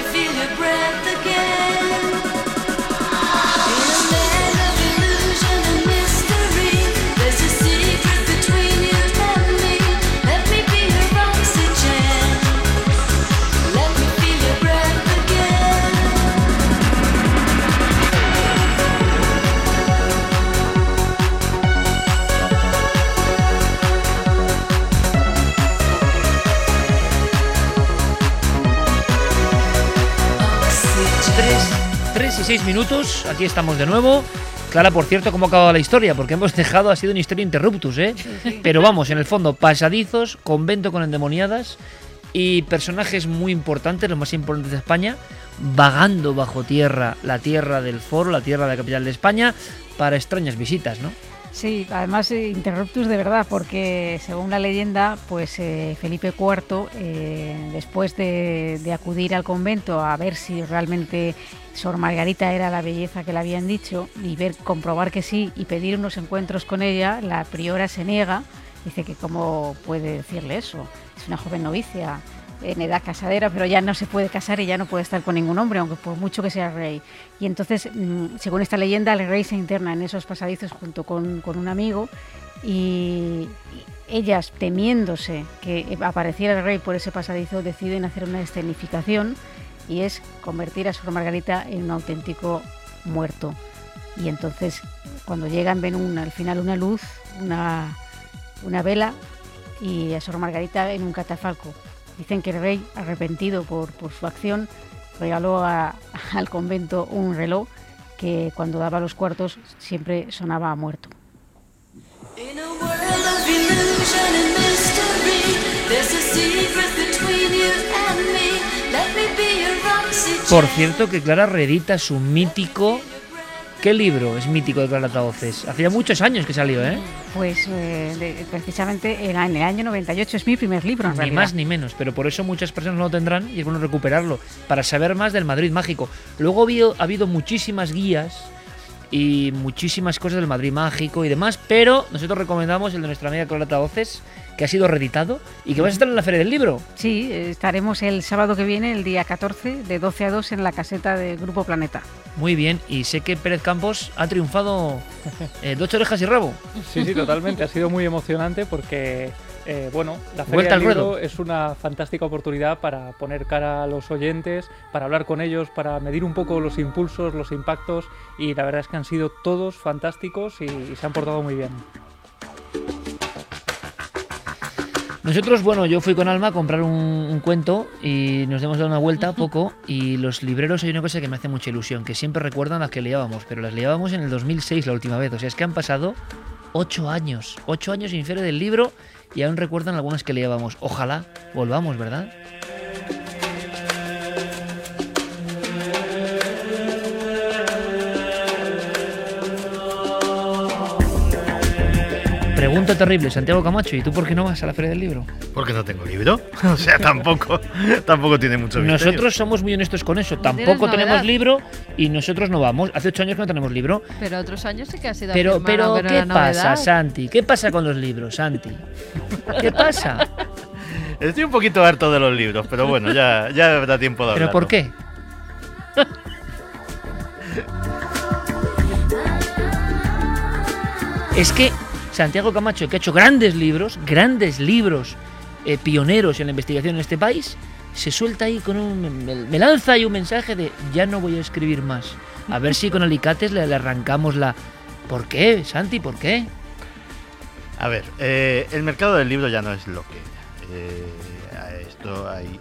me feel your breath again. 16 minutos, aquí estamos de nuevo. Clara, por cierto, ¿cómo ha acabado la historia? Porque hemos dejado, ha sido una historia interruptus, ¿eh? Pero vamos, en el fondo, pasadizos, convento con endemoniadas y personajes muy importantes, los más importantes de España, vagando bajo tierra, la tierra del foro, la tierra de la capital de España, para extrañas visitas, ¿no? Sí, además eh, interruptus de verdad, porque según la leyenda, pues eh, Felipe IV, eh, después de, de acudir al convento a ver si realmente Sor Margarita era la belleza que le habían dicho y ver, comprobar que sí y pedir unos encuentros con ella, la priora se niega, dice que cómo puede decirle eso, es una joven novicia en edad casadera, pero ya no se puede casar y ya no puede estar con ningún hombre, aunque por mucho que sea rey. Y entonces, mm, según esta leyenda, el rey se interna en esos pasadizos junto con, con un amigo y ellas, temiéndose que apareciera el rey por ese pasadizo, deciden hacer una escenificación y es convertir a Sor Margarita en un auténtico muerto. Y entonces, cuando llegan, ven una- al final una luz, una, una vela y a Sor Margarita en un catafalco. Dicen que el rey, arrepentido por, por su acción, regaló a- al convento un reloj que cuando daba los cuartos siempre sonaba a muerto. Por cierto, que Clara reedita su mítico. ¿Qué libro es mítico de Clara Voces? Hacía muchos años que salió, ¿eh? Pues eh, de- precisamente en, en el año 98 es mi primer libro, en Ni realidad. más ni menos, pero por eso muchas personas no lo tendrán y es bueno recuperarlo para saber más del Madrid mágico. Luego ha habido, ha habido muchísimas guías y muchísimas cosas del Madrid mágico y demás, pero nosotros recomendamos el de nuestra amiga Clara Voces, que ha sido reeditado y que va a estar en la Feria del Libro. Sí, estaremos el sábado que viene, el día 14, de 12 a 2 en la caseta del Grupo Planeta. Muy bien, y sé que Pérez Campos ha triunfado eh, de ocho orejas y rabo. Sí, sí, totalmente. Ha sido muy emocionante porque, eh, bueno, la Feria Vuelta del Libro ruedo. es una fantástica oportunidad para poner cara a los oyentes, para hablar con ellos, para medir un poco los impulsos, los impactos y la verdad es que han sido todos fantásticos y, y se han portado muy bien. Nosotros, bueno, yo fui con Alma a comprar un, un cuento y nos hemos dado una vuelta poco y los libreros hay una cosa que me hace mucha ilusión, que siempre recuerdan las que leíamos, pero las leíamos en el 2006 la última vez, o sea, es que han pasado ocho años, ocho años sin feria del libro y aún recuerdan algunas que leíamos. Ojalá volvamos, ¿verdad? Pregunta terrible, Santiago Camacho, ¿y tú por qué no vas a la Feria del Libro? Porque no tengo libro. O sea, tampoco, tampoco tiene mucho misterio. Nosotros somos muy honestos con eso. Tampoco tenemos libro y nosotros no vamos. Hace ocho años que no tenemos libro. Pero otros años sí que ha sido Pero, pero ¿qué pasa, novedad. Santi? ¿Qué pasa con los libros, Santi? ¿Qué pasa? Estoy un poquito harto de los libros, pero bueno, ya, ya da tiempo de ¿Pero hablarlo. por qué? Es que Santiago Camacho, que ha hecho grandes libros, grandes libros eh, pioneros en la investigación en este país, se suelta ahí con un. Me, me lanza ahí un mensaje de ya no voy a escribir más. A ver si con alicates le, le arrancamos la. ¿Por qué, Santi? ¿Por qué? A ver, eh, el mercado del libro ya no es lo que era. Eh, a esto hay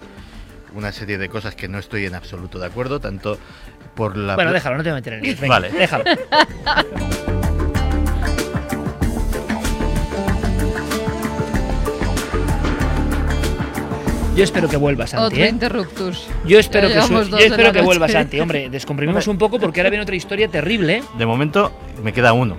una serie de cosas que no estoy en absoluto de acuerdo, tanto por la... Bueno, déjalo, no te voy a meter en. Venga, Vale. déjalo. Yo espero que vuelva Santi, Otro ¿eh? interruptus. Yo espero Ya que, yo dos de espero la que vuelva noche. Santi. Hombre, descomprimimos un poco porque ahora viene otra historia terrible. ¿eh? De momento me queda uno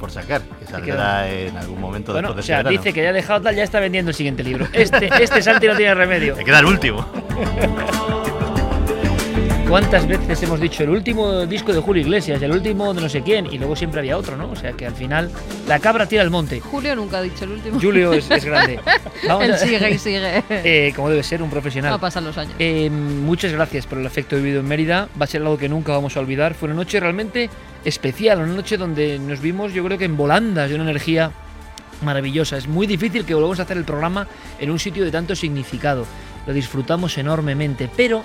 por sacar, que saldrá en algún momento Bueno, después o de este sea, verano. dice que ya ha dejado tal, ya está vendiendo el siguiente libro. Este, este Santi no tiene remedio. Me queda el último. ¿Cuántas veces hemos dicho el último disco de Julio Iglesias, el último de no sé quién, y luego siempre había otro, ¿no? O sea que al final la cabra tira al monte. Julio nunca ha dicho el último. Julio es, es grande. Vamos Él a- sigue y sigue. Eh, como debe ser un profesional. No pasan los años. Eh, muchas gracias por el afecto vivido en Mérida. Va a ser algo que nunca vamos a olvidar. Fue una noche realmente especial, una noche donde nos vimos, yo creo que en volandas de una energía maravillosa. Es muy difícil que volvamos a hacer el programa en un sitio de tanto significado. Lo disfrutamos enormemente, pero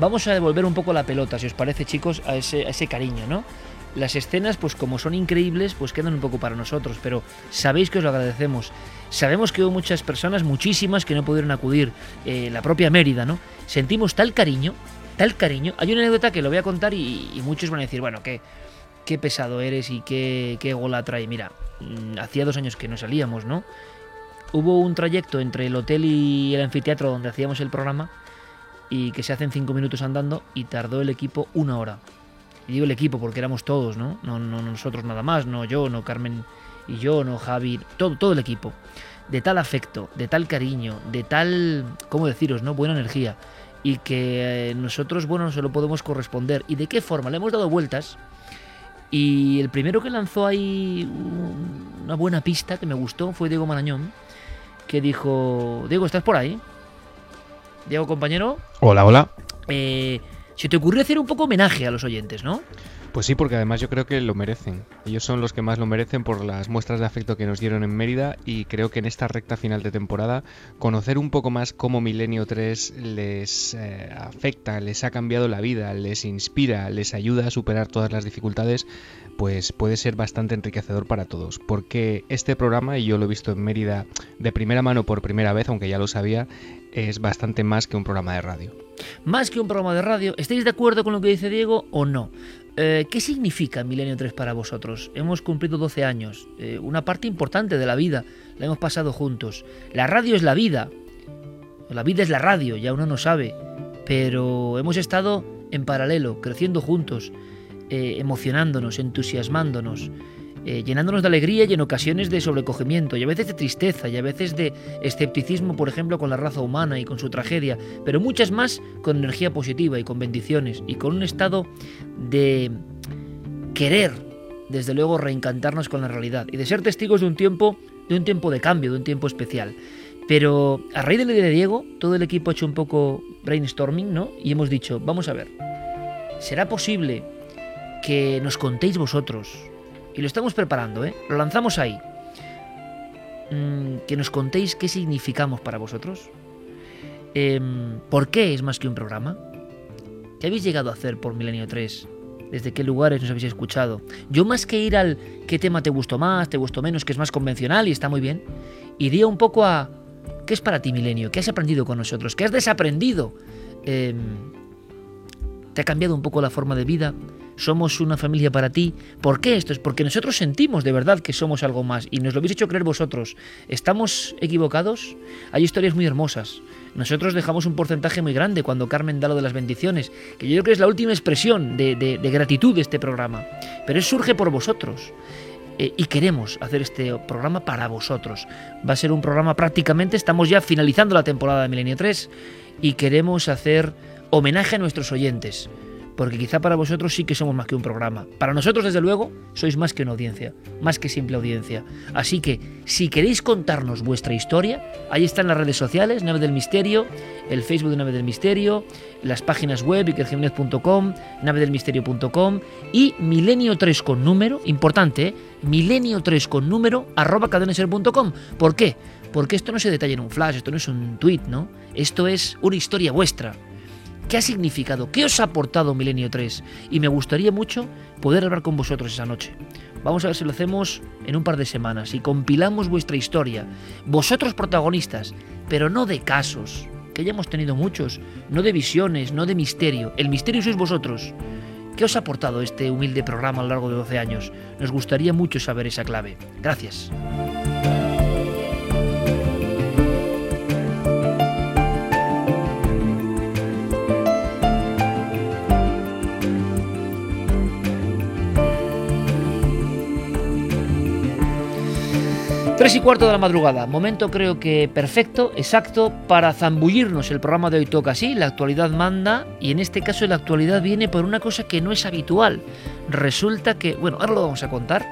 vamos a devolver un poco la pelota, si os parece, chicos, a ese, cariño, ¿no? Las escenas, pues como son increíbles, pues quedan un poco para nosotros, pero sabéis que os lo agradecemos. Sabemos que hubo muchas personas, muchísimas, que no pudieron acudir, eh, la propia Mérida, ¿no? Sentimos tal cariño, tal cariño. Hay una anécdota que lo voy a contar y, y muchos van a decir, bueno, qué, qué pesado eres y qué, qué gola trae. Mira, mm, hacía dos años que no salíamos, ¿no? Hubo un trayecto entre el hotel y el anfiteatro donde hacíamos el programa y que se hacen cinco minutos andando y tardó el equipo una hora. Y digo el equipo porque éramos todos, ¿no? No, no nosotros nada más, no yo, no Carmen y yo, no Javi, todo, todo el equipo. De tal afecto, de tal cariño, de tal, ¿cómo deciros, no? Buena energía. Y que eh, nosotros, bueno, se lo podemos corresponder. ¿Y de qué forma? Le hemos dado vueltas. Y el primero que lanzó ahí un- una buena pista que me gustó fue Diego Marañón, que dijo, Diego, ¿estás por ahí? Diego, compañero, Hola, hola. eh, se te ocurrió hacer un poco homenaje a los oyentes, ¿no? Pues sí, porque además yo creo que lo merecen. Ellos son los que más lo merecen por las muestras de afecto que nos dieron en Mérida y creo que en esta recta final de temporada conocer un poco más cómo Milenio 3 les eh, afecta, les ha cambiado la vida, les inspira, les ayuda a superar todas las dificultades, pues puede ser bastante enriquecedor para todos. Porque este programa, y yo lo he visto en Mérida de primera mano por primera vez, aunque ya lo sabía, es bastante más que un programa de radio. Más que un programa de radio, ¿estáis de acuerdo con lo que dice Diego o no? Eh, ¿Qué significa Milenio 3 para vosotros? Hemos cumplido 12 años, eh, una parte importante de la vida, la hemos pasado juntos. La radio es la vida, la vida es la radio, ya uno no sabe, pero hemos estado en paralelo, creciendo juntos, eh, emocionándonos, entusiasmándonos, eh, llenándonos de alegría y en ocasiones de sobrecogimiento, y a veces de tristeza, y a veces de escepticismo, por ejemplo, con la raza humana y con su tragedia, pero muchas más con energía positiva y con bendiciones, y con un estado de querer, desde luego, reencantarnos con la realidad, y de ser testigos de un tiempo, de un tiempo de cambio, de un tiempo especial. Pero a raíz de la idea de Diego, todo el equipo ha hecho un poco brainstorming, ¿no? Y hemos dicho, vamos a ver, ¿será posible que nos contéis vosotros? Y lo estamos preparando, ¿eh? Lo lanzamos ahí. Mm, que nos contéis qué significamos para vosotros. Em, ¿Por qué es más que un programa? ¿Qué habéis llegado a hacer por Milenio 3? ¿Desde qué lugares nos habéis escuchado? Yo más que ir al qué tema te gustó más, te gustó menos, que es más convencional y está muy bien, iría un poco a ¿qué es para ti Milenio? ¿Qué has aprendido con nosotros? ¿Qué has desaprendido? Em, ¿Te ha cambiado un poco la forma de vida? ¿Somos una familia para ti? ¿Por qué esto? Es porque nosotros sentimos de verdad que somos algo más y nos lo habéis hecho creer vosotros. ¿Estamos equivocados? Hay historias muy hermosas. Nosotros dejamos un porcentaje muy grande cuando Carmen da lo de las bendiciones, que yo creo que es la última expresión de, gratitud de este programa. Pero eso surge por vosotros. Eh, y queremos hacer este programa para vosotros. Va a ser un programa prácticamente, estamos ya finalizando la temporada de Milenio 3 y queremos hacer homenaje a nuestros oyentes. Porque quizá para vosotros sí que somos más que un programa. Para nosotros, desde luego, sois más que una audiencia, más que simple audiencia. Así que, si queréis contarnos vuestra historia, ahí están las redes sociales, Nave del Misterio, el Facebook de Nave del Misterio, las páginas web, ikerjimenez.com, navedelmisterio.com y milenio 3 con número, importante, ¿eh? milenio 3 con número, arroba cadenaser.com. ¿Por qué? Porque esto no se detalla en un flash, esto no es un tweet, ¿no? Esto es una historia vuestra. ¿Qué ha significado? ¿Qué os ha aportado Milenio 3? Y me gustaría mucho poder hablar con vosotros esa noche. Vamos a ver si lo hacemos en un par de semanas y compilamos vuestra historia. Vosotros protagonistas, pero no de casos, que ya hemos tenido muchos, no de visiones, no de misterio. El misterio sois vosotros. ¿Qué os ha aportado este humilde programa a lo largo de 12 años? Nos gustaría mucho saber esa clave. Gracias. Tres y cuarto de la madrugada, momento creo que perfecto, exacto, para zambullirnos. El programa de hoy toca así, la actualidad manda, y en este caso la actualidad viene por una cosa que no es habitual. Resulta que, bueno, ahora lo vamos a contar,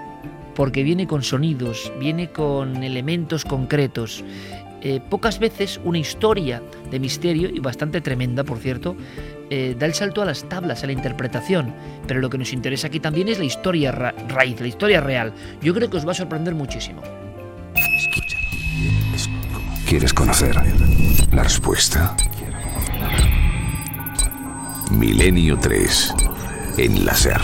porque viene con sonidos, viene con elementos concretos. Eh, pocas veces una historia de misterio, y bastante tremenda por cierto, eh, da el salto a las tablas, a la interpretación. Pero lo que nos interesa aquí también es la historia ra- raíz, la historia real. Yo creo que os va a sorprender muchísimo. ¿Quieres conocer la respuesta? Milenio 3 en la SER.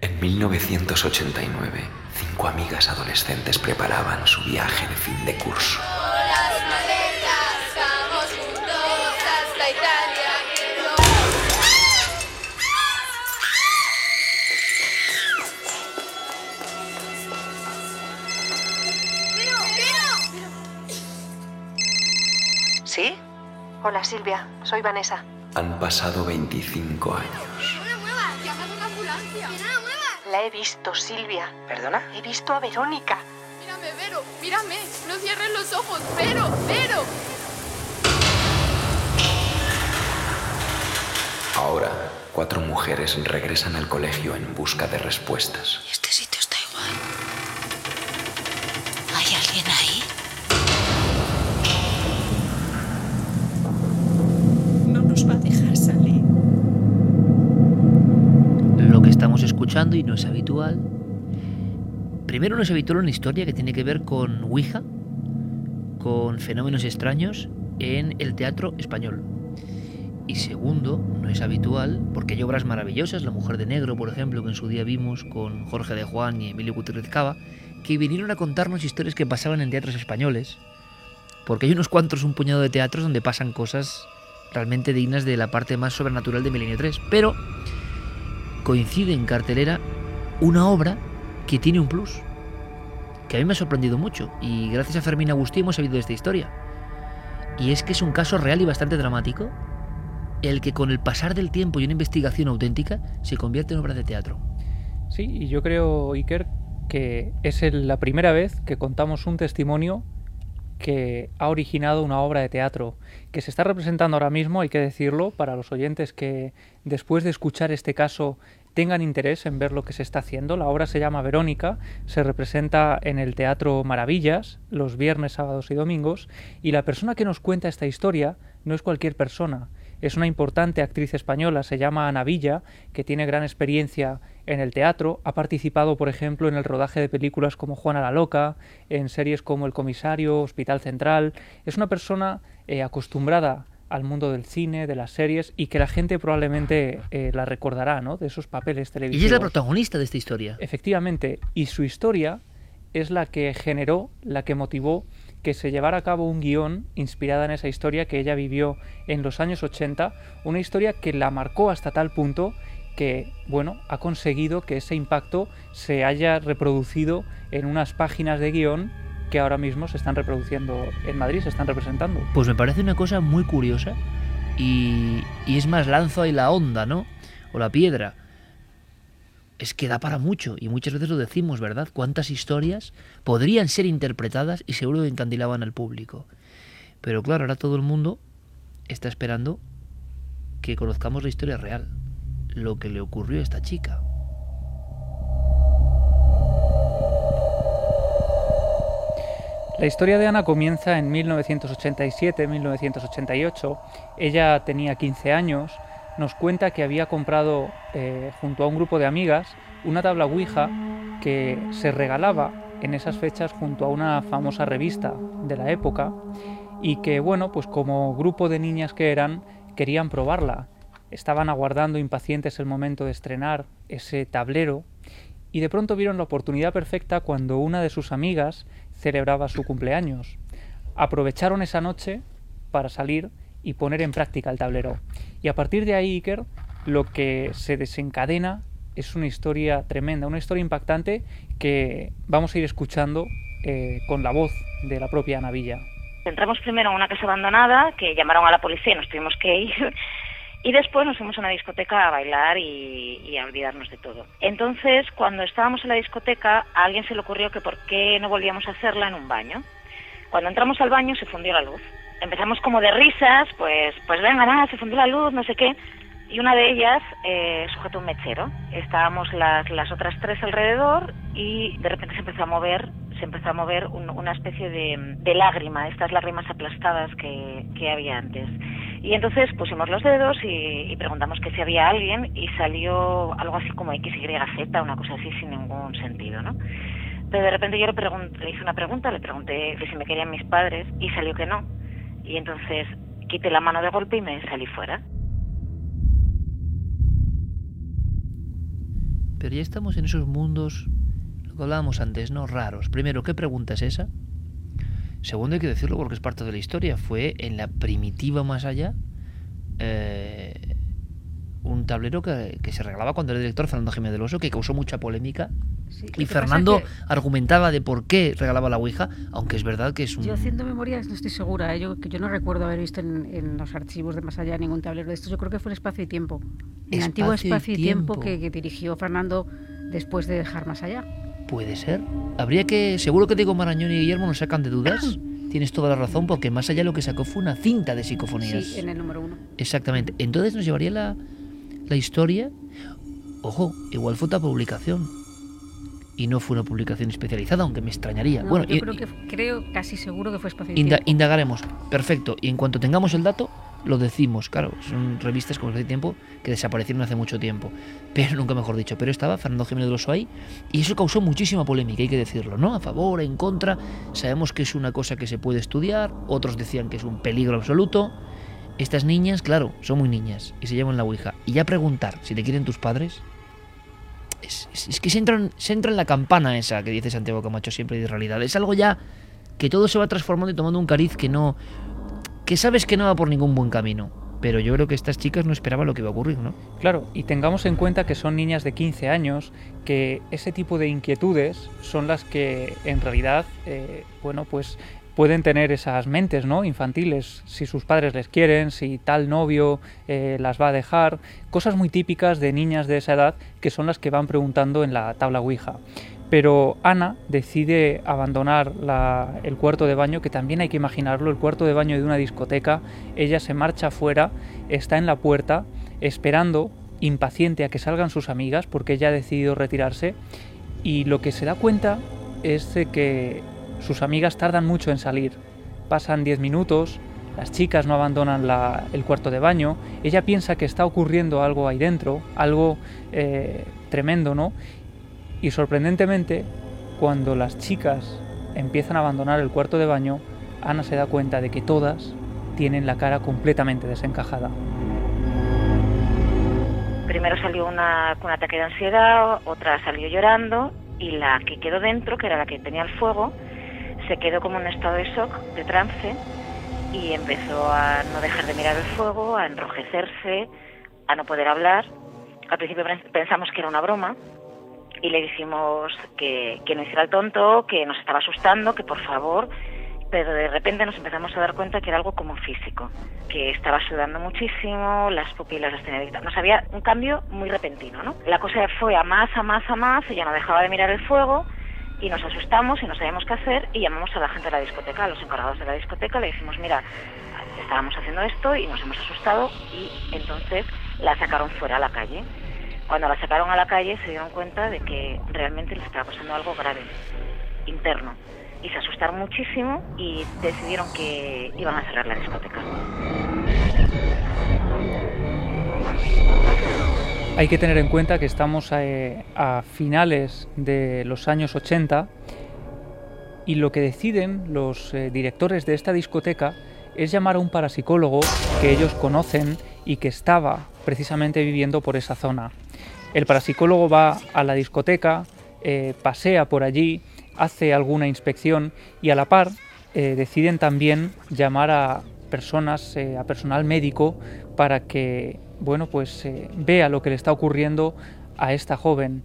En 1989, cinco amigas adolescentes preparaban su viaje de fin de curso. Hola Silvia, soy Vanessa. Han pasado 25 años. No me muevas, llama a una ambulancia. Que no la muevas. La he visto, Silvia. ¿Perdona? He visto a Verónica. Mírame, Vero, mírame. No cierres los ojos, Vero, Vero. Ahora, cuatro mujeres regresan al colegio en busca de respuestas. Este sitio está igual. ¿Hay alguien ahí? No nos va a dejar salir. Lo que estamos y no es habitual. Primero no es habitual una historia que tiene que ver con Ouija, con fenómenos extraños en el teatro español. Y segundo, no es habitual, porque hay obras maravillosas, La Mujer de Negro, por ejemplo, que en su día vimos con Jorge de Juan y Emilio Gutiérrez Cava, que vinieron a contarnos historias que pasaban en teatros españoles. Porque hay unos cuantos, un puñado de teatros donde pasan cosas realmente dignas de la parte más sobrenatural de Milenio 3. Pero coincide en cartelera una obra que tiene un plus, que a mí me ha sorprendido mucho, y gracias a Fermín Agustí hemos sabido de esta historia. Y es que es un caso real y bastante dramático, el que con el pasar del tiempo y una investigación auténtica se convierte en obra de teatro. Sí, y yo creo, Iker, que es la primera vez que contamos un testimonio que ha originado una obra de teatro que se está representando ahora mismo, hay que decirlo, para los oyentes que después de escuchar este caso tengan interés en ver lo que se está haciendo. La obra se llama Verónica, se representa en el Teatro Maravillas los viernes, sábados y domingos, y la persona que nos cuenta esta historia no es cualquier persona, es una importante actriz española, se llama Ana Villa, que tiene gran experiencia en el teatro, ha participado, por ejemplo, en el rodaje de películas como Juana la Loca, en series como El Comisario, Hospital Central. Es una persona eh, acostumbrada al mundo del cine, de las series, y que la gente probablemente eh, la recordará, ¿no? De esos papeles Y televisivos. ella es la protagonista de esta historia. Efectivamente, y su historia es la que generó, la que motivó que se llevara a cabo un guion inspirada en esa historia que ella vivió en los años 80, una historia que la marcó hasta tal punto que, bueno, ha conseguido que ese impacto se haya reproducido en unas páginas de guion que ahora mismo se están reproduciendo en Madrid, se están representando. Pues me parece una cosa muy curiosa y, y es más lanzo ahí la onda, ¿no? O la piedra. Es que da para mucho y muchas veces lo decimos, ¿verdad? ¿Cuántas historias podrían ser interpretadas y seguro que encandilaban al público? Pero claro, ahora todo el mundo está esperando que conozcamos la historia real, lo que le ocurrió a esta chica. La historia de Ana comienza en 1987-1988. Ella tenía 15 años. Nos cuenta que había comprado eh, junto a un grupo de amigas una tabla Ouija que se regalaba en esas fechas junto a una famosa revista de la época y que, bueno, pues como grupo de niñas que eran, querían probarla. Estaban aguardando impacientes el momento de estrenar ese tablero y de pronto vieron la oportunidad perfecta cuando una de sus amigas celebraba su cumpleaños. Aprovecharon esa noche para salir y poner en práctica el tablero. Y a partir de ahí, Iker, lo que se desencadena es una historia tremenda, una historia impactante que vamos a ir escuchando eh, con la voz de la propia Ana Villa. Entramos primero a una casa abandonada, que llamaron a la policía y nos tuvimos que ir. Y después nos fuimos a una discoteca a bailar y, y a olvidarnos de todo. Entonces, cuando estábamos en la discoteca, a alguien se le ocurrió que por qué no volvíamos a hacerla en un baño. Cuando entramos al baño se fundió la luz. Empezamos como de risas, pues, pues venga, nada, se fundió la luz, no sé qué. Y una de ellas eh, sujetó un mechero. Estábamos las, las otras tres alrededor y de repente se empezó a mover, se empezó a mover un- una especie de, de lágrima, estas lágrimas aplastadas que, que había antes. Y entonces pusimos los dedos y, preguntamos que si había alguien y salió algo así como XYZ, una cosa así sin ningún sentido, ¿no? Pero de repente yo le, le hice una pregunta, le pregunté que si me querían mis padres y salió que no. Y entonces quité la mano de golpe y me salí fuera. Pero ya estamos en esos mundos, lo que hablábamos antes, ¿no? Raros. Primero, ¿qué pregunta es esa? Segundo, hay que decirlo porque es parte de la historia. Fue en la primitiva más allá eh, un tablero que, que se regalaba cuando era director Fernando Jiménez del Oso, que causó mucha polémica. Sí, Y Fernando que argumentaba de por qué regalaba la Ouija, aunque es verdad que es un... Yo haciendo memorias no estoy segura, ¿eh? yo, que yo no recuerdo haber visto en, en los archivos de Más Allá ningún tablero de estos. Yo creo que fue el Espacio y Tiempo. El antiguo Espacio y Espacio y Tiempo, Tiempo. que, que dirigió Fernando después de dejar Más Allá. Puede ser. Habría que... Seguro que Diego Marañón y Guillermo nos sacan de dudas. Tienes toda la razón, porque más allá lo que sacó fue una cinta de psicofonías. Sí, en el número uno. Exactamente. Entonces nos llevaría la, la historia. Ojo, igual fue otra publicación. Y no fue una publicación especializada, aunque me extrañaría. No, bueno, yo y- creo, que, creo casi seguro que fue Tiempo. indagaremos. Perfecto. Y en cuanto tengamos el dato, lo decimos. Claro, son revistas como hace tiempo que desaparecieron hace mucho tiempo. Pero nunca mejor dicho. Pero estaba Fernando Jiménez de Oso ahí. Y eso causó muchísima polémica, hay que decirlo, ¿no? A favor, en contra. Sabemos que es una cosa que se puede estudiar. Otros decían que es un peligro absoluto. Estas niñas, claro, son muy niñas y se llevan la Ouija. Y ya preguntar si te quieren tus padres. Es, es- es que se entra, en, se entra en la campana esa que dice Santiago Camacho siempre de realidad. Es algo ya que todo se va transformando y tomando un cariz que no. Que sabes que no va por ningún buen camino. Pero yo creo que estas chicas no esperaban lo que iba a ocurrir, ¿no? Claro, y tengamos en cuenta que son niñas de 15 años, que ese tipo de inquietudes son las que en realidad, eh, bueno, pues pueden tener esas mentes, ¿no? Infantiles, si sus padres les quieren, si tal novio eh, las va a dejar, cosas muy típicas de niñas de esa edad que son las que van preguntando en la tabla Ouija. Pero Ana decide abandonar el cuarto de baño, que también hay que imaginarlo, el cuarto de baño de una discoteca. Ella se marcha afuera, está en la puerta, esperando, impaciente a que salgan sus amigas, porque ella ha decidido retirarse. Y lo que se da cuenta es de que sus amigas tardan mucho en salir. Pasan 10 minutos, las chicas no abandonan el cuarto de baño, ella piensa que está ocurriendo algo ahí dentro, algo eh, tremendo, ¿no? Y sorprendentemente, cuando las chicas empiezan a abandonar el cuarto de baño, Ana se da cuenta de que todas tienen la cara completamente desencajada. Primero salió una con un ataque de ansiedad, otra salió llorando y la que quedó dentro, que era la que tenía el fuego, se quedó como en un estado de shock, de trance, y empezó a no dejar de mirar el fuego, a enrojecerse, a no poder hablar. Al principio pens- pensamos que era una broma y le dijimos que, que no hiciera el tonto, que nos estaba asustando, que por favor, pero de repente nos empezamos a dar cuenta que era algo como físico, que estaba sudando muchísimo, las pupilas las tenía abiertas. Nos había un cambio muy repentino, ¿no? La cosa fue a más, a más, a más, ella no dejaba de mirar el fuego y nos asustamos y no sabíamos qué hacer y llamamos a la gente de la discoteca, a los encargados de la discoteca, le dijimos, mira, estábamos haciendo esto y nos hemos asustado y entonces la sacaron fuera a la calle. Cuando la sacaron a la calle se dieron cuenta de que realmente les estaba pasando algo grave, interno. Y se asustaron muchísimo y decidieron que iban a cerrar la discoteca. Hay que tener en cuenta que estamos eh, a finales de los años 80 y lo que deciden los eh, directores de esta discoteca es llamar a un parapsicólogo que ellos conocen y que estaba precisamente viviendo por esa zona. El parapsicólogo va a la discoteca, eh, pasea por allí, hace alguna inspección y a la par eh, deciden también llamar a personas, eh, a personal médico para que, bueno, pues vea lo que le está ocurriendo a esta joven.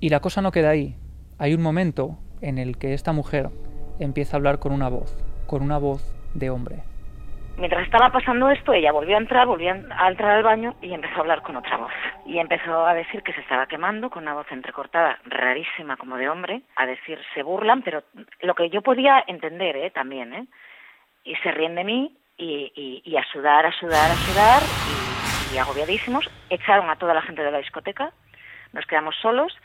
Y la cosa no queda ahí. Hay un momento en el que esta mujer empieza a hablar con una voz, con una voz de hombre. Mientras estaba pasando esto, ella volvió a entrar, volvió a entrar al baño y empezó a hablar con otra voz. Y empezó a decir que se estaba quemando con una voz entrecortada, rarísima como de hombre, a decir se burlan, pero lo que yo podía entender ¿eh? también, ¿eh? y se ríen de mí y, a sudar, a sudar, a sudar y, y agobiadísimos. Echaron a toda la gente de la discoteca, nos quedamos solos.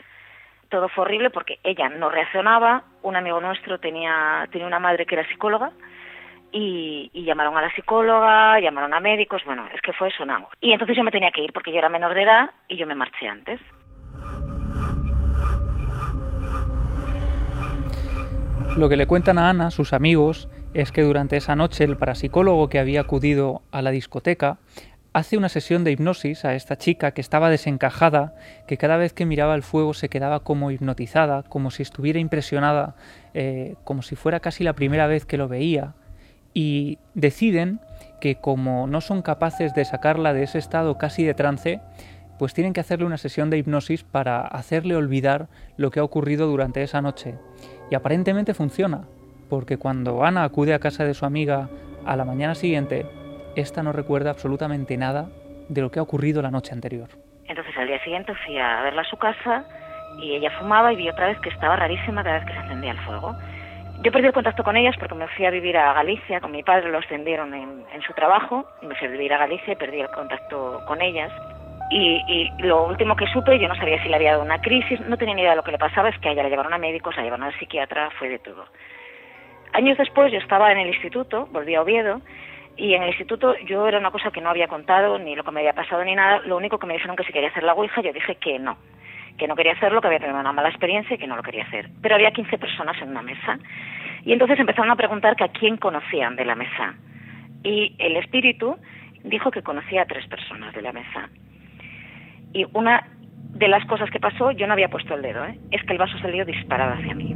Todo fue horrible porque ella no reaccionaba. Un amigo nuestro tenía, tenía una madre que era psicóloga y, llamaron a la psicóloga, llamaron a médicos. Bueno, es que fue sonado. Y entonces yo me tenía que ir porque yo era menor de edad y yo me marché antes. Lo que le cuentan a Ana, sus amigos, es que durante esa noche el parapsicólogo que había acudido a la discoteca hace una sesión de hipnosis a esta chica que estaba desencajada, que cada vez que miraba el fuego se quedaba como hipnotizada, como si estuviera impresionada, eh, como si fuera casi la primera vez que lo veía, y deciden que como no son capaces de sacarla de ese estado casi de trance, pues tienen que hacerle una sesión de hipnosis para hacerle olvidar lo que ha ocurrido durante esa noche. Y aparentemente funciona, porque cuando Ana acude a casa de su amiga a la mañana siguiente, esta no recuerda absolutamente nada de lo que ha ocurrido la noche anterior. Entonces al día siguiente fui a verla a su casa y ella fumaba y vi otra vez que estaba rarísima cada vez que se encendía el fuego. Yo perdí el contacto con ellas porque me fui a vivir a Galicia, con mi padre lo ascendieron en, en su trabajo, me fui a vivir a Galicia y perdí el contacto con ellas. Y, y lo último que supe, yo no sabía si le había dado una crisis, no tenía ni idea de lo que le pasaba, es que a ella la llevaron a médicos, la llevaron al psiquiatra, fue de todo. Años después yo estaba en el instituto, volví a Oviedo, y en el instituto yo era una cosa que no había contado, ni lo que me había pasado ni nada, lo único que me dijeron que si quería hacer la Ouija, yo dije que no, que no quería hacerlo, que había tenido una mala experiencia y que no lo quería hacer. Pero había 15 personas en una mesa, y entonces empezaron a preguntar que a quién conocían de la mesa. Y el espíritu dijo que conocía a tres personas de la mesa. Y una de las cosas que pasó, yo no había puesto el dedo, ¿eh? es que el vaso salió disparado hacia mí.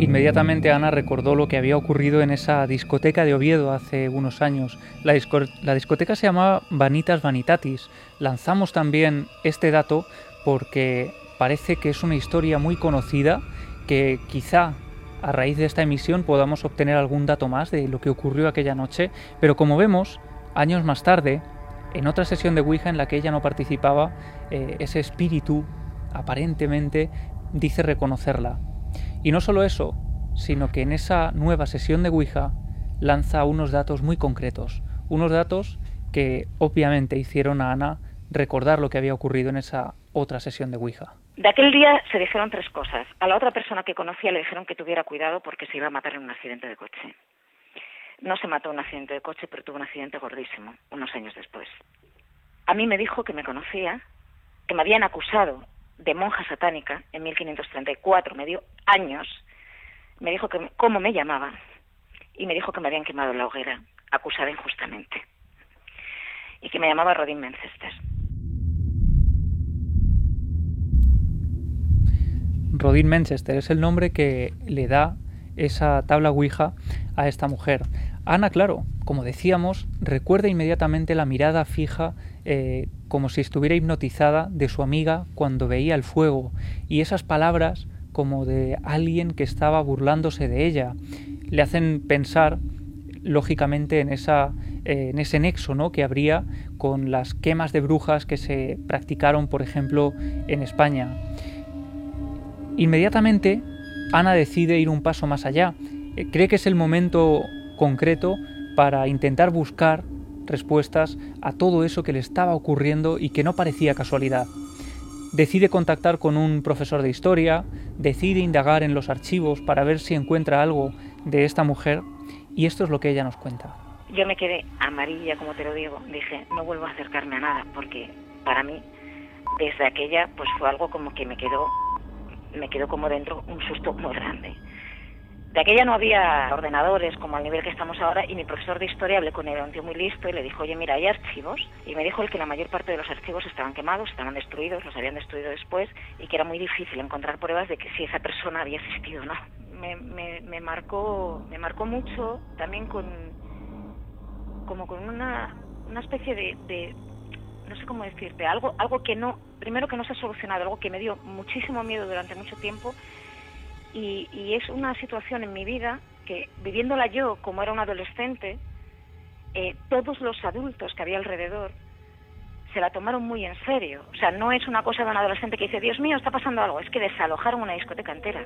Inmediatamente Ana recordó lo que había ocurrido en esa discoteca de Oviedo hace unos años. La, disco- la discoteca se llamaba Vanitas Vanitatis. Lanzamos también este dato porque parece que es una historia muy conocida que quizá a raíz de esta emisión podamos obtener algún dato más de lo que ocurrió aquella noche, pero como vemos, años más tarde, en otra sesión de Ouija en la que ella no participaba, eh, ese espíritu aparentemente dice reconocerla. Y no solo eso, sino que en esa nueva sesión de Ouija lanza unos datos muy concretos, unos datos que obviamente hicieron a Ana recordar lo que había ocurrido en esa otra sesión de Ouija. De aquel día se dijeron tres cosas. A la otra persona que conocía le dijeron que tuviera cuidado porque se iba a matar en un accidente de coche. No se mató en un accidente de coche, pero tuvo un accidente gordísimo, unos años después. A mí me dijo que me conocía, que me habían acusado de monja satánica en 1534, me dio años, me dijo que cómo me llamaba y me dijo que me habían quemado la hoguera, acusada injustamente, y que me llamaba Rodin Manchester. Rodin Manchester es el nombre que le da esa tabla Ouija a esta mujer. Ana, claro, como decíamos, recuerda inmediatamente la mirada fija, eh, como si estuviera hipnotizada de su amiga cuando veía el fuego, y esas palabras como de alguien que estaba burlándose de ella, le hacen pensar lógicamente en esa eh, en ese nexo ¿no? que habría con las quemas de brujas que se practicaron por ejemplo en España Inmediatamente, Ana decide ir un paso más allá. Eh, Cree que es el momento concreto para intentar buscar respuestas a todo eso que le estaba ocurriendo y que no parecía casualidad. Decide contactar con un profesor de historia, decide indagar en los archivos para ver si encuentra algo de esta mujer y esto es lo que ella nos cuenta. Yo me quedé amarilla, como te lo digo. Dije, no vuelvo a acercarme a nada, porque para mí, desde aquella, pues fue algo como que me quedó, me quedó como dentro un susto muy grande. De aquella no había ordenadores como al nivel que estamos ahora y mi profesor de historia hablé con él, un tío muy listo y le dijo, oye, mira, hay archivos. Y me dijo él que la mayor parte de los archivos estaban quemados, estaban destruidos, los habían destruido después y que era muy difícil encontrar pruebas de que si esa persona había existido o no. Me, me, me marcó, me marcó mucho también con, como con una, una especie de, de, no sé cómo decirte, algo, algo que no, primero que no se ha solucionado, algo que me dio muchísimo miedo durante mucho tiempo Y, es una situación en mi vida que, viviéndola yo como era un adolescente, eh, todos los adultos que había alrededor se la tomaron muy en serio. O sea, no es una cosa de un adolescente que dice, Dios mío, está pasando algo. Es que desalojaron una discoteca entera.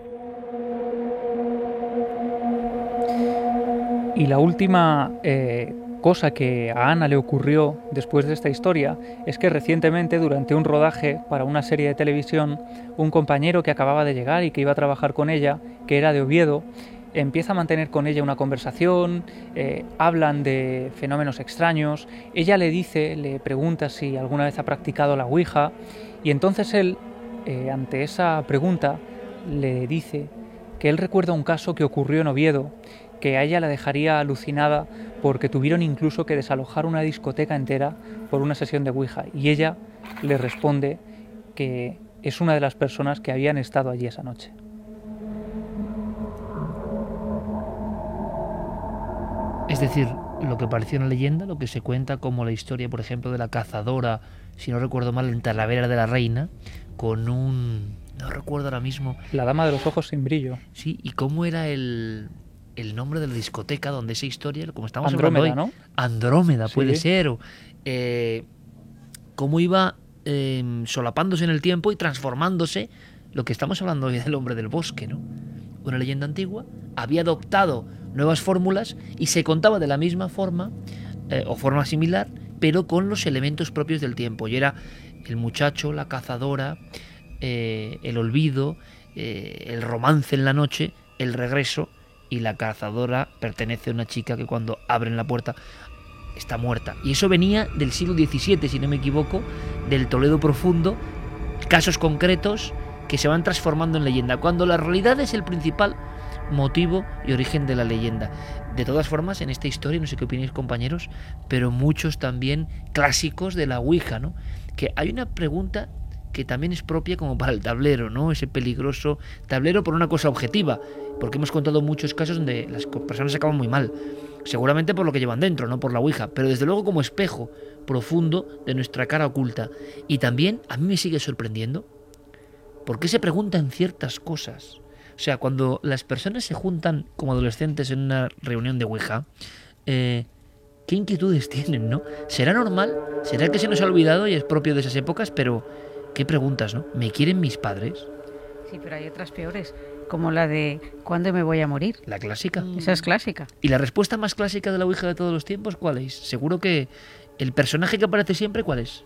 Y la última eh, cosa que a Ana le ocurrió después de esta historia es que recientemente, durante un rodaje para una serie de televisión, un compañero que acababa de llegar y que iba a trabajar con ella, que era de Oviedo, empieza a mantener con ella una conversación, eh, hablan de fenómenos extraños, ella le dice, le pregunta si alguna vez ha practicado la Ouija, y entonces él, eh, ante esa pregunta, le dice que él recuerda un caso que ocurrió en Oviedo, que a ella la dejaría alucinada porque tuvieron incluso que desalojar una discoteca entera por una sesión de Ouija, y ella le responde que es una de las personas que habían estado allí esa noche. Es decir, lo que pareció una leyenda, lo que se cuenta como la historia, por ejemplo, de la cazadora, si no recuerdo mal, en Talavera de la Reina, con un... no recuerdo ahora mismo. La dama de los ojos sin brillo. Sí, y cómo era el, el nombre de la discoteca donde esa historia, como estamos Andrómeda, hablando hoy, ¿no? Andrómeda puede ser, o eh, cómo iba eh, solapándose en el tiempo y transformándose lo que estamos hablando hoy del hombre del bosque, ¿no? Una leyenda antigua había adoptado nuevas fórmulas y se contaba de la misma forma eh, o forma similar, pero con los elementos propios del tiempo. Y era el muchacho, la cazadora, eh, el olvido, eh, el romance en la noche, el regreso y la cazadora pertenece a una chica que cuando abren la puerta está muerta. Y eso venía del siglo XVII, si no me equivoco, del Toledo profundo, casos concretos que se van transformando en leyenda, cuando la realidad es el principal motivo y origen de la leyenda. De todas formas, en esta historia, no sé qué opináis compañeros, pero muchos también clásicos de la Ouija, ¿no? Que hay una pregunta que también es propia como para el tablero, ¿no? Ese peligroso tablero por una cosa objetiva, porque hemos contado muchos casos donde las personas acaban muy mal, seguramente por lo que llevan dentro, no por la Ouija, pero desde luego como espejo profundo de nuestra cara oculta. Y también a mí me sigue sorprendiendo ¿Por qué se preguntan ciertas cosas? O sea, cuando las personas se juntan como adolescentes en una reunión de Ouija, eh, ¿qué inquietudes tienen, no? ¿Será normal? ¿Será que se nos ha olvidado y es propio de esas épocas? Pero, ¿qué preguntas, no? ¿Me quieren mis padres? Sí, pero hay otras peores, como la de ¿cuándo me voy a morir? La clásica. Esa es clásica. ¿Y la respuesta más clásica de la Ouija de todos los tiempos cuál es? Seguro que el personaje que aparece siempre, ¿cuál es?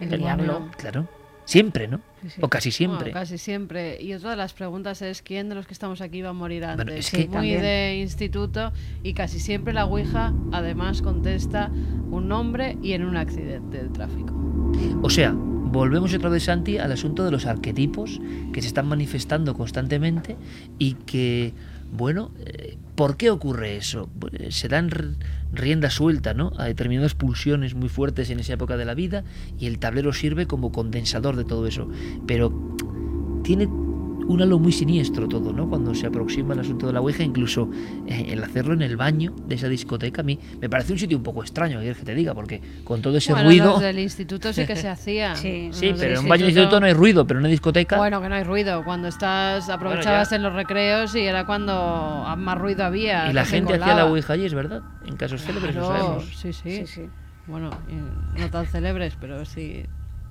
El, El diablo. Claro. Siempre, ¿no? Sí, sí. O casi siempre. Bueno, casi siempre. Y otra de las preguntas es quién de los que estamos aquí va a morir antes. Bueno, es Sí, que Muy también. de instituto y casi siempre la Ouija además contesta un nombre y en un accidente de tráfico. O sea, volvemos otra vez, Santi, al asunto de los arquetipos que se están manifestando constantemente y que, bueno, eh, ¿por qué ocurre eso? Eh, Se dan rienda suelta ¿no? a determinadas pulsiones muy fuertes en esa época de la vida y el tablero sirve como condensador de todo eso. Pero tiene un halo muy siniestro todo, ¿no? Cuando se aproxima el asunto de la Ouija, incluso eh, el hacerlo en el baño de esa discoteca, a mí me parece un sitio un poco extraño, ¿qué quieres que te diga? Porque con todo ese bueno, ruido... los del instituto sí que se hacía. Sí. Sí, pero en un baño de instituto no hay ruido, pero en una discoteca. Bueno, que no hay ruido. Cuando estás aprovechabas en los recreos y era cuando más ruido había. y la gente hacía la. Ouija allí, es verdad. En casos célebres lo Claro, sabemos. Sí, sí. Sí, sí. Bueno, no tan célebres, pero sí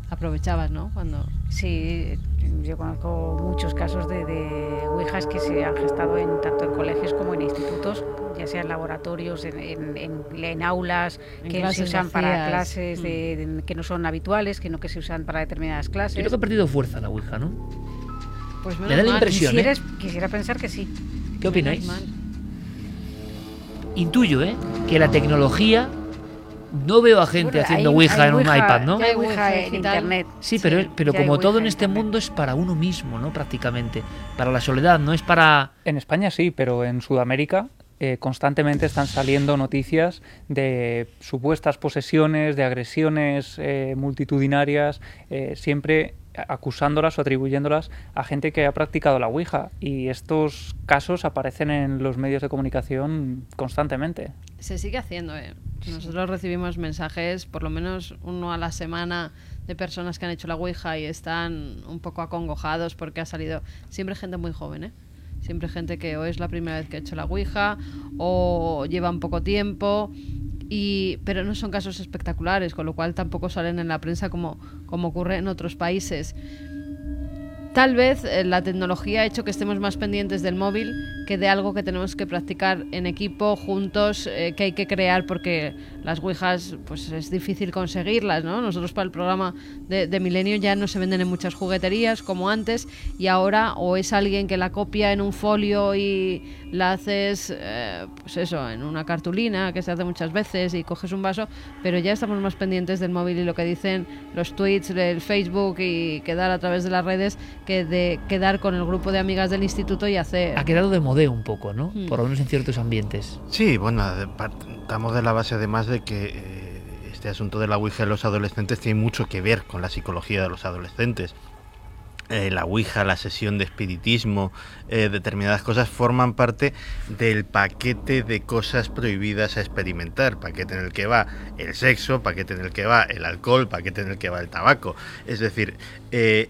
aprovechabas, ¿no? Cuando Sí, yo conozco muchos casos de, de ouijas que se han gestado en, tanto en colegios como en institutos, ya sea en laboratorios, en, en- en- en aulas, En que se usan para clases de- de- que no son habituales, que no que se usan para determinadas Yo clases. creo que ha perdido fuerza la Ouija, ¿no? pues Me menos da la impresión, ¿eh? Quisiera, pensar que sí. ¿Qué opináis? Intuyo, ¿eh? Que la tecnología. No veo a gente Bueno, haciendo hay- Ouija hay en un iPad, ¿no? hay ouija en internet. Sí, pero, Sí, como todo ouija en en este internet. mundo es para uno mismo, ¿no? Prácticamente. Para la soledad, no es para. En España sí, pero en Sudamérica eh, constantemente están saliendo noticias de supuestas posesiones, de agresiones eh, multitudinarias, eh, siempre acusándolas o atribuyéndolas a gente que ha practicado la Ouija. Y estos casos aparecen en los medios de comunicación constantemente. Se sigue haciendo, ¿eh? Nosotros recibimos mensajes, por lo menos uno a la semana, de personas que han hecho la Ouija y están un poco acongojados porque ha salido siempre gente muy joven, ¿eh? Siempre gente que o es la primera vez que ha hecho la Ouija o llevan poco tiempo. Y, pero no son casos espectaculares, con lo cual tampoco salen en la prensa como, como ocurre en otros países. Tal vez eh, la tecnología ha hecho que estemos más pendientes del móvil que de algo que tenemos que practicar en equipo, juntos, eh, que hay que crear porque las Ouijas pues es difícil conseguirlas, ¿no? Nosotros para el programa de, Milenio ya no se venden en muchas jugueterías como antes y ahora o es alguien que la copia en un folio y la haces, eh, pues eso, en una cartulina que se hace muchas veces y coges un vaso, pero ya estamos más pendientes del móvil y lo que dicen los tweets, el Facebook y quedar a través de las redes que de quedar con el grupo de amigas del instituto y hacer... un poco, ¿no? Mm. Por lo menos en ciertos ambientes. Sí, bueno, partamos de la base además de que eh, este asunto de la Ouija en los adolescentes tiene mucho que ver con la psicología de los adolescentes. Eh, la Ouija, la sesión de espiritismo, eh, determinadas cosas forman parte del paquete de cosas prohibidas a experimentar, paquete en el que va el sexo, paquete en el que va el alcohol, paquete en el que va el tabaco. Es decir, eh,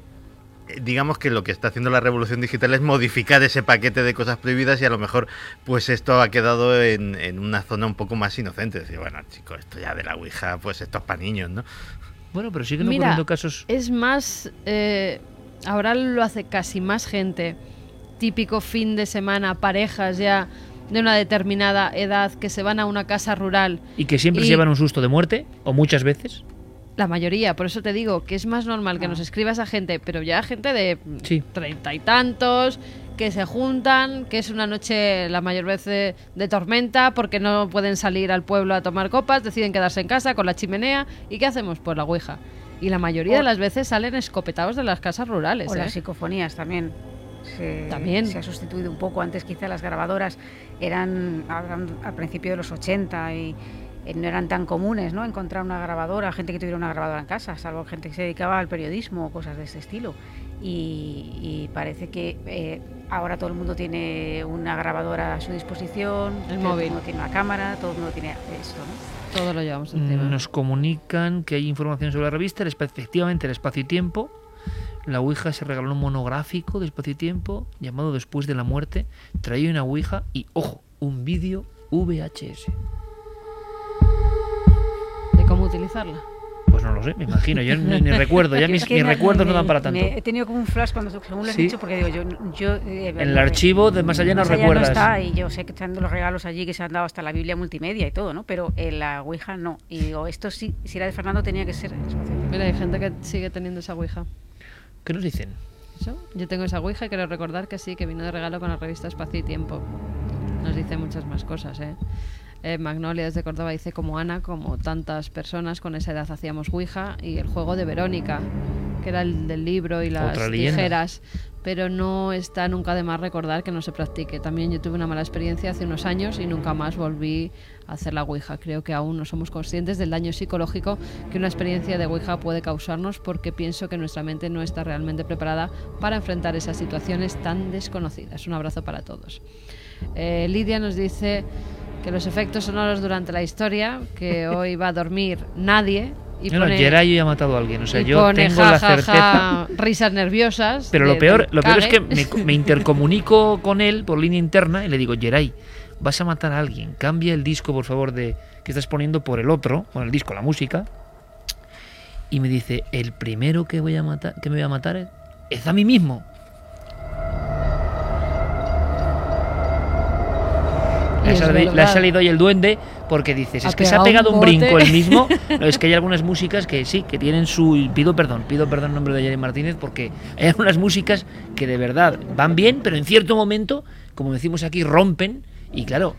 digamos que lo que está haciendo la revolución digital es modificar ese paquete de cosas prohibidas y a lo mejor pues esto ha quedado en, en una zona un poco más inocente. Decir, bueno, chicos, esto ya de la Ouija, pues esto es para niños, ¿no? Bueno, pero siguen Mira, ocurriendo casos. es más, eh, ahora lo hace casi más gente. Típico fin de semana, parejas ya de una determinada edad que se van a una casa rural. Y que siempre se llevan un susto de muerte, o muchas veces. La mayoría, por eso te digo que es más normal que nos escriba esa gente, pero ya gente de Sí. treinta y tantos que se juntan, que es una noche la mayor vez de, de tormenta porque no pueden salir al pueblo a tomar copas, deciden quedarse en casa con la chimenea y ¿qué hacemos? Pues la ouija. Y la mayoría O- de las veces salen escopetados de las casas rurales. O ¿eh? las psicofonías también. Se, También. se ha sustituido un poco. Antes quizá las grabadoras eran al principio de los 80 y eh, no eran tan comunes, ¿no? Encontrar una grabadora, gente que tuviera una grabadora en casa, salvo gente que se dedicaba al periodismo o cosas de ese estilo. Y, y parece que eh, ahora todo el mundo tiene una grabadora a su disposición, El todo móvil. el mundo tiene una cámara, todo el mundo tiene esto, ¿no? Todo lo llevamos encima. Nos comunican que hay información sobre la revista, efectivamente el espacio y tiempo. La Ouija se regaló un monográfico de espacio y tiempo llamado Después de la muerte. Traía una Ouija y, ojo, un vídeo VHS. Utilizarla. Pues no lo sé, me imagino. Yo ni, ni recuerdo, ya mis, es que mis me- recuerdos no me- dan para tanto. me- he tenido como un flash cuando según lo has Sí. dicho, porque digo, yo, yo eh, En el no- archivo de Más allá no Más allá recuerdas. está, y yo sé que están los regalos allí que se han dado hasta la Biblia multimedia y todo, ¿no? Pero en la Ouija no. Y digo, esto sí, si era de Fernando tenía que ser. Mira, hay gente que sigue teniendo esa ouija. ¿Qué nos dicen? Eso, Yo tengo esa ouija y quiero recordar que sí, que vino de regalo con la revista Espacio y Tiempo. Nos dice muchas más cosas, ¿eh? Eh, Magnolia desde Córdoba dice como Ana, como tantas personas con esa edad hacíamos ouija y el juego de Verónica, que era el del libro y las tijeras. Pero no está nunca de más recordar que no se practique. También yo tuve una mala experiencia hace unos años y nunca más volví a hacer la ouija. Creo que aún no somos conscientes del daño psicológico que una experiencia de ouija puede causarnos porque pienso que nuestra mente no está realmente preparada para enfrentar esas situaciones tan desconocidas. Un abrazo para todos. Eh, Lidia nos dice que los efectos sonoros durante la historia, que hoy va a dormir nadie. Y no, no, pone, Geray ya ha matado a alguien. O sea, yo pone tengo ja, la ja, certeza. ja, risas nerviosas. Pero de- lo peor, lo peor es que me, me intercomunico con él por línea interna y le digo, Geray, vas a matar a alguien, cambia el disco, por favor, de que estás poniendo por el otro, con el disco, la música. Y me dice, el primero que voy a matar, que me voy a matar es, es a mí mismo. Y Le ha, es sali- le ha salido hoy el duende porque dices, Ha es que se ha pegado un un brinco bote". el mismo. No, es que hay algunas músicas que sí, que tienen su... Pido perdón, pido perdón en nombre de Jerry Martínez porque hay algunas músicas que de verdad van bien, pero en cierto momento, como decimos aquí, rompen y claro,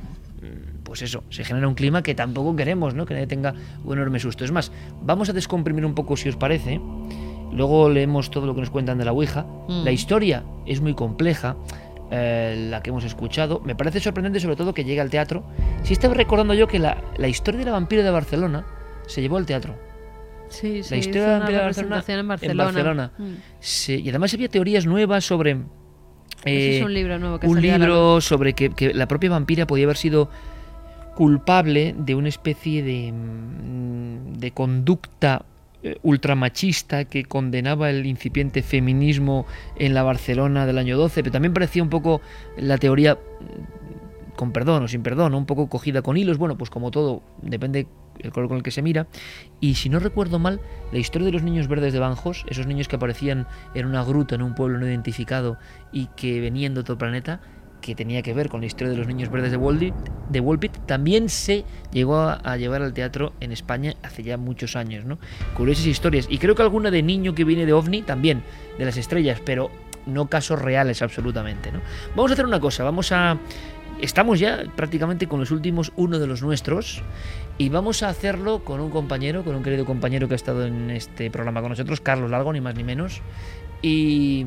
pues eso, se genera un clima que tampoco queremos, ¿no? Que nadie tenga un enorme susto. Es más, vamos a descomprimir un poco si os parece. Luego leemos todo lo que nos cuentan de la Ouija. Mm. La historia es muy compleja, eh, la que hemos escuchado. Me parece sorprendente sobre todo que llegue al teatro. Si estaba recordando yo que la, la historia de la vampiro de Barcelona se llevó al teatro. Sí, sí, la historia de la vampiro de Barcelona en Barcelona. Barcelona. Mm. Y además había teorías nuevas sobre... Ese eh, es un libro nuevo que un libro sobre que, que la propia vampira podía haber sido culpable de una especie de, mm, de conducta eh, ultramachista que condenaba el incipiente feminismo en la Barcelona del año 12, pero también parecía un poco la teoría mm, con perdón o sin perdón, un poco cogida con hilos, bueno, pues como todo, depende el color con el que se mira. Y si no recuerdo mal, la historia de los niños verdes de Banjos, esos niños que aparecían en una gruta en un pueblo no identificado y que venían de otro planeta, que tenía que ver con la historia de los niños verdes de Walpit también se llegó a, a llevar al teatro en España hace ya muchos años, ¿no? Curiosas historias. Y creo que alguna de niño que viene de OVNI también, de las estrellas, pero no casos reales absolutamente, ¿no? Vamos a hacer una cosa, vamos a... Estamos ya prácticamente con los últimos uno de los nuestros y vamos a hacerlo con un compañero, con un querido compañero que ha estado en este programa con nosotros, Carlos Largo, ni más ni menos. Y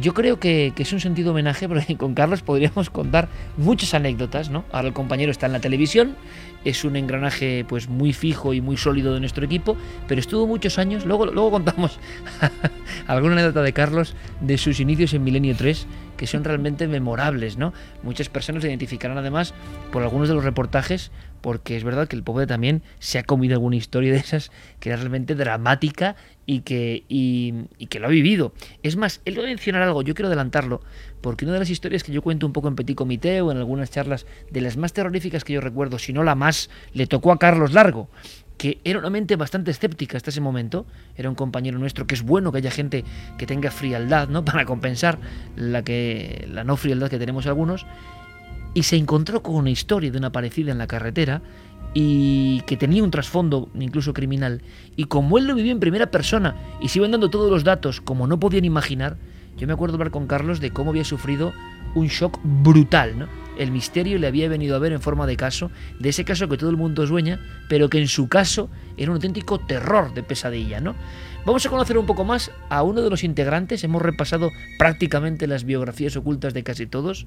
yo creo que, es un sentido homenaje porque con Carlos podríamos contar muchas anécdotas, ¿no? Ahora el compañero está en la televisión, es un engranaje pues muy fijo y muy sólido de nuestro equipo, pero estuvo muchos años, luego, luego contamos alguna anécdota de Carlos de sus inicios en Milenio 3 que son realmente memorables, ¿no? Muchas personas se identificarán además por algunos de los reportajes porque es verdad que el pobre también se ha comido alguna historia de esas que era realmente dramática y que, y, y que lo ha vivido. Es más, él va a mencionar algo, yo quiero adelantarlo, porque una de las historias que yo cuento un poco en Petit Comité o en algunas charlas, de las más terroríficas que yo recuerdo, si no la más, le tocó a Carlos Largo que era una mente bastante escéptica hasta ese momento, era un compañero nuestro, que es bueno que haya gente que tenga frialdad, ¿no? Para compensar la, que, la no frialdad que tenemos algunos, y se encontró con una historia de una parecida en la carretera y que tenía un trasfondo incluso criminal. Y como él lo vivió en primera persona y se iban dando todos los datos como no podían imaginar yo me acuerdo hablar con Carlos de cómo había sufrido un shock brutal ¿no? el misterio le había venido a ver en forma de caso de ese caso que todo el mundo sueña pero que en su caso era un auténtico terror de pesadilla ¿no? Vamos a conocer un poco más a uno de los integrantes. Hemos repasado prácticamente las biografías ocultas de casi todos.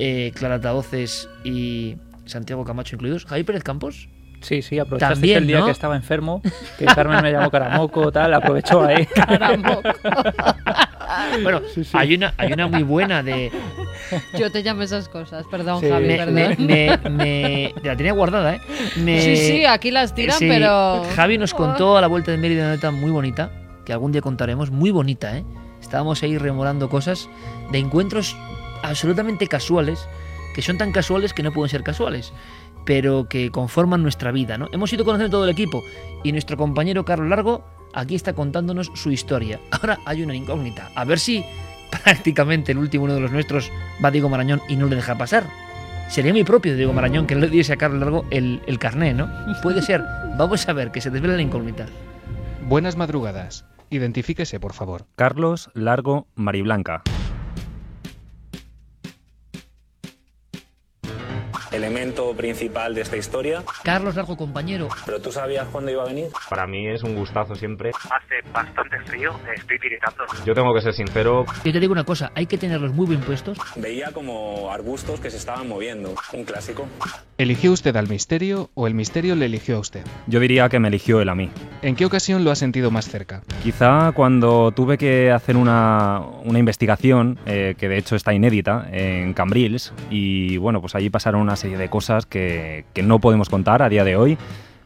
Eh, Clara Taoces y Santiago Camacho incluidos. Javi Pérez Campos. Sí, sí, aprovechaste También, el día ¿no? que estaba enfermo, que Carmen me llamó Caramoco, tal, aprovechó ahí. Bueno, Hay, una, hay una muy buena de... Yo te llamo esas cosas, perdón, Sí. Javi, Me, perdón. me- la tenía guardada, ¿eh? Sí, sí, aquí las tiran, Sí, pero. Javi nos contó a la vuelta de Mérida una nota muy bonita, que algún día contaremos, muy bonita, ¿eh? Estábamos ahí rememorando cosas de encuentros absolutamente casuales, que son tan casuales que no pueden ser casuales, pero que conforman nuestra vida, ¿no? Hemos ido conociendo todo el equipo y nuestro compañero Carlos Largo aquí está contándonos su historia. Ahora hay una incógnita, a ver si prácticamente el último uno de los nuestros va Diego Marañón y no le deja pasar. Sería mi propio Diego Marañón que no le diese a Carlos Largo el, el carné, ¿no? Puede ser. Vamos a ver, que se desvela la incógnita. Buenas madrugadas. Identifíquese, por favor. Carlos Largo Mariblanca. Elemento principal de esta historia. Carlos Largo, compañero. ¿Pero tú sabías cuándo iba a venir? Para mí es un gustazo siempre. Hace bastante frío, estoy tiritando. Yo tengo que ser sincero, Yo te digo una cosa, hay que tenerlos muy bien puestos. Veía como arbustos que se estaban moviendo. Un clásico. ¿Eligió usted al misterio o el misterio le eligió a usted? yo diría que me eligió él a mí. ¿En qué ocasión lo ha sentido más cerca? Quizá cuando tuve que hacer una, una investigación, eh, que de hecho está inédita, en Cambrils, y bueno, pues allí pasaron una serie de cosas que, que no podemos contar a día de hoy,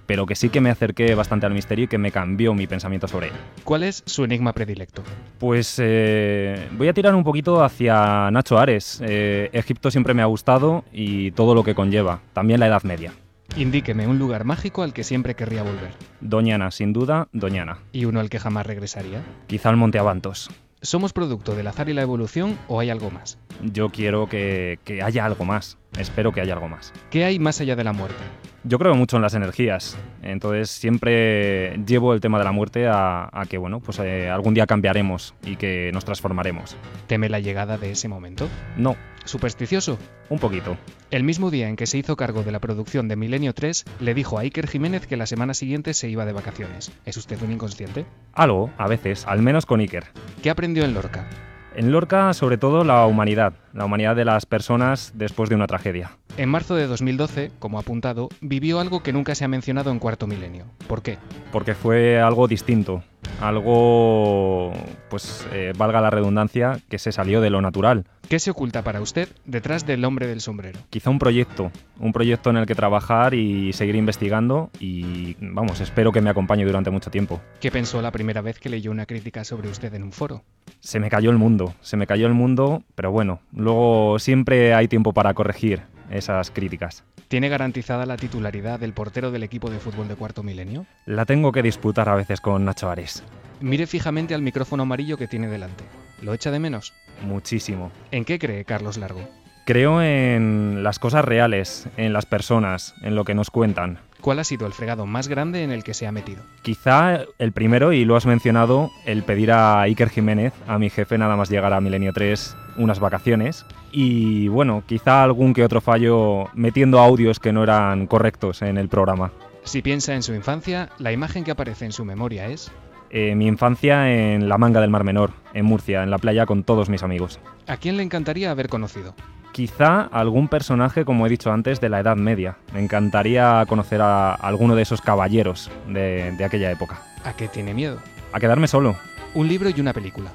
pero que sí que me acerqué bastante al misterio y que me cambió mi pensamiento sobre él. ¿Cuál es su enigma predilecto? Pues eh, voy a tirar un poquito hacia Nacho Ares. Eh, Egipto siempre me ha gustado y todo lo que conlleva, también la Edad Media. Indíqueme un lugar mágico al que siempre querría volver. Doñana, sin duda, Doñana. ¿Y uno al que jamás regresaría? Quizá el Monte Avantos. ¿Somos producto del azar y la evolución o hay algo más? Yo quiero que, que haya algo más. Espero que haya algo más. ¿Qué hay más allá de la muerte? Yo creo mucho en las energías. Entonces siempre llevo el tema de la muerte a, a que, bueno, pues eh, algún día cambiaremos y que nos transformaremos. ¿Teme la llegada de ese momento? No, ¿Supersticioso? un poquito. El mismo día en que se hizo cargo de la producción de Milenio 3, le dijo a Iker Jiménez que la semana siguiente se iba de vacaciones. ¿Es usted un inconsciente? Algo, a veces, al menos con Iker. ¿Qué aprendió en Lorca? En Lorca, sobre todo, la humanidad. La humanidad de las personas después de una tragedia. En marzo de 2012, como apuntado, vivió algo que nunca se ha mencionado en Cuarto Milenio. ¿Por qué? Porque fue algo distinto. algo, pues eh, valga la redundancia, que se salió de lo natural. ¿Qué se oculta para usted detrás del hombre del sombrero? Quizá un proyecto, un proyecto en el que trabajar y seguir investigando y, vamos, espero que me acompañe durante mucho tiempo. ¿Qué pensó la primera vez que leyó una crítica sobre usted en un foro? Se me cayó el mundo, se me cayó el mundo, pero bueno, luego siempre hay tiempo para corregir esas críticas. ¿Tiene garantizada la titularidad del portero del equipo de fútbol de cuarto milenio? La tengo que disputar a veces con Nacho Ares. Mire fijamente al micrófono amarillo que tiene delante. ¿Lo echa de menos? Muchísimo. ¿En qué cree Carlos Largo? Creo en las cosas reales, en las personas, en lo que nos cuentan. ¿Cuál ha sido el fregado más grande en el que se ha metido? Quizá el primero, y lo has mencionado, el pedir a Iker Jiménez, a mi jefe, nada más llegar a Milenio 3, unas vacaciones. Y bueno, quizá algún que otro fallo metiendo audios que no eran correctos en el programa. Si piensa en su infancia, la imagen que aparece en su memoria es... Eh, mi infancia en la manga del Mar Menor, en Murcia, en la playa con todos mis amigos. ¿A quién le encantaría haber conocido? Quizá algún personaje, como he dicho antes, de la Edad Media. Me encantaría conocer a alguno de esos caballeros de, de aquella época. ¿A qué tiene miedo? A quedarme solo. Un libro y una película.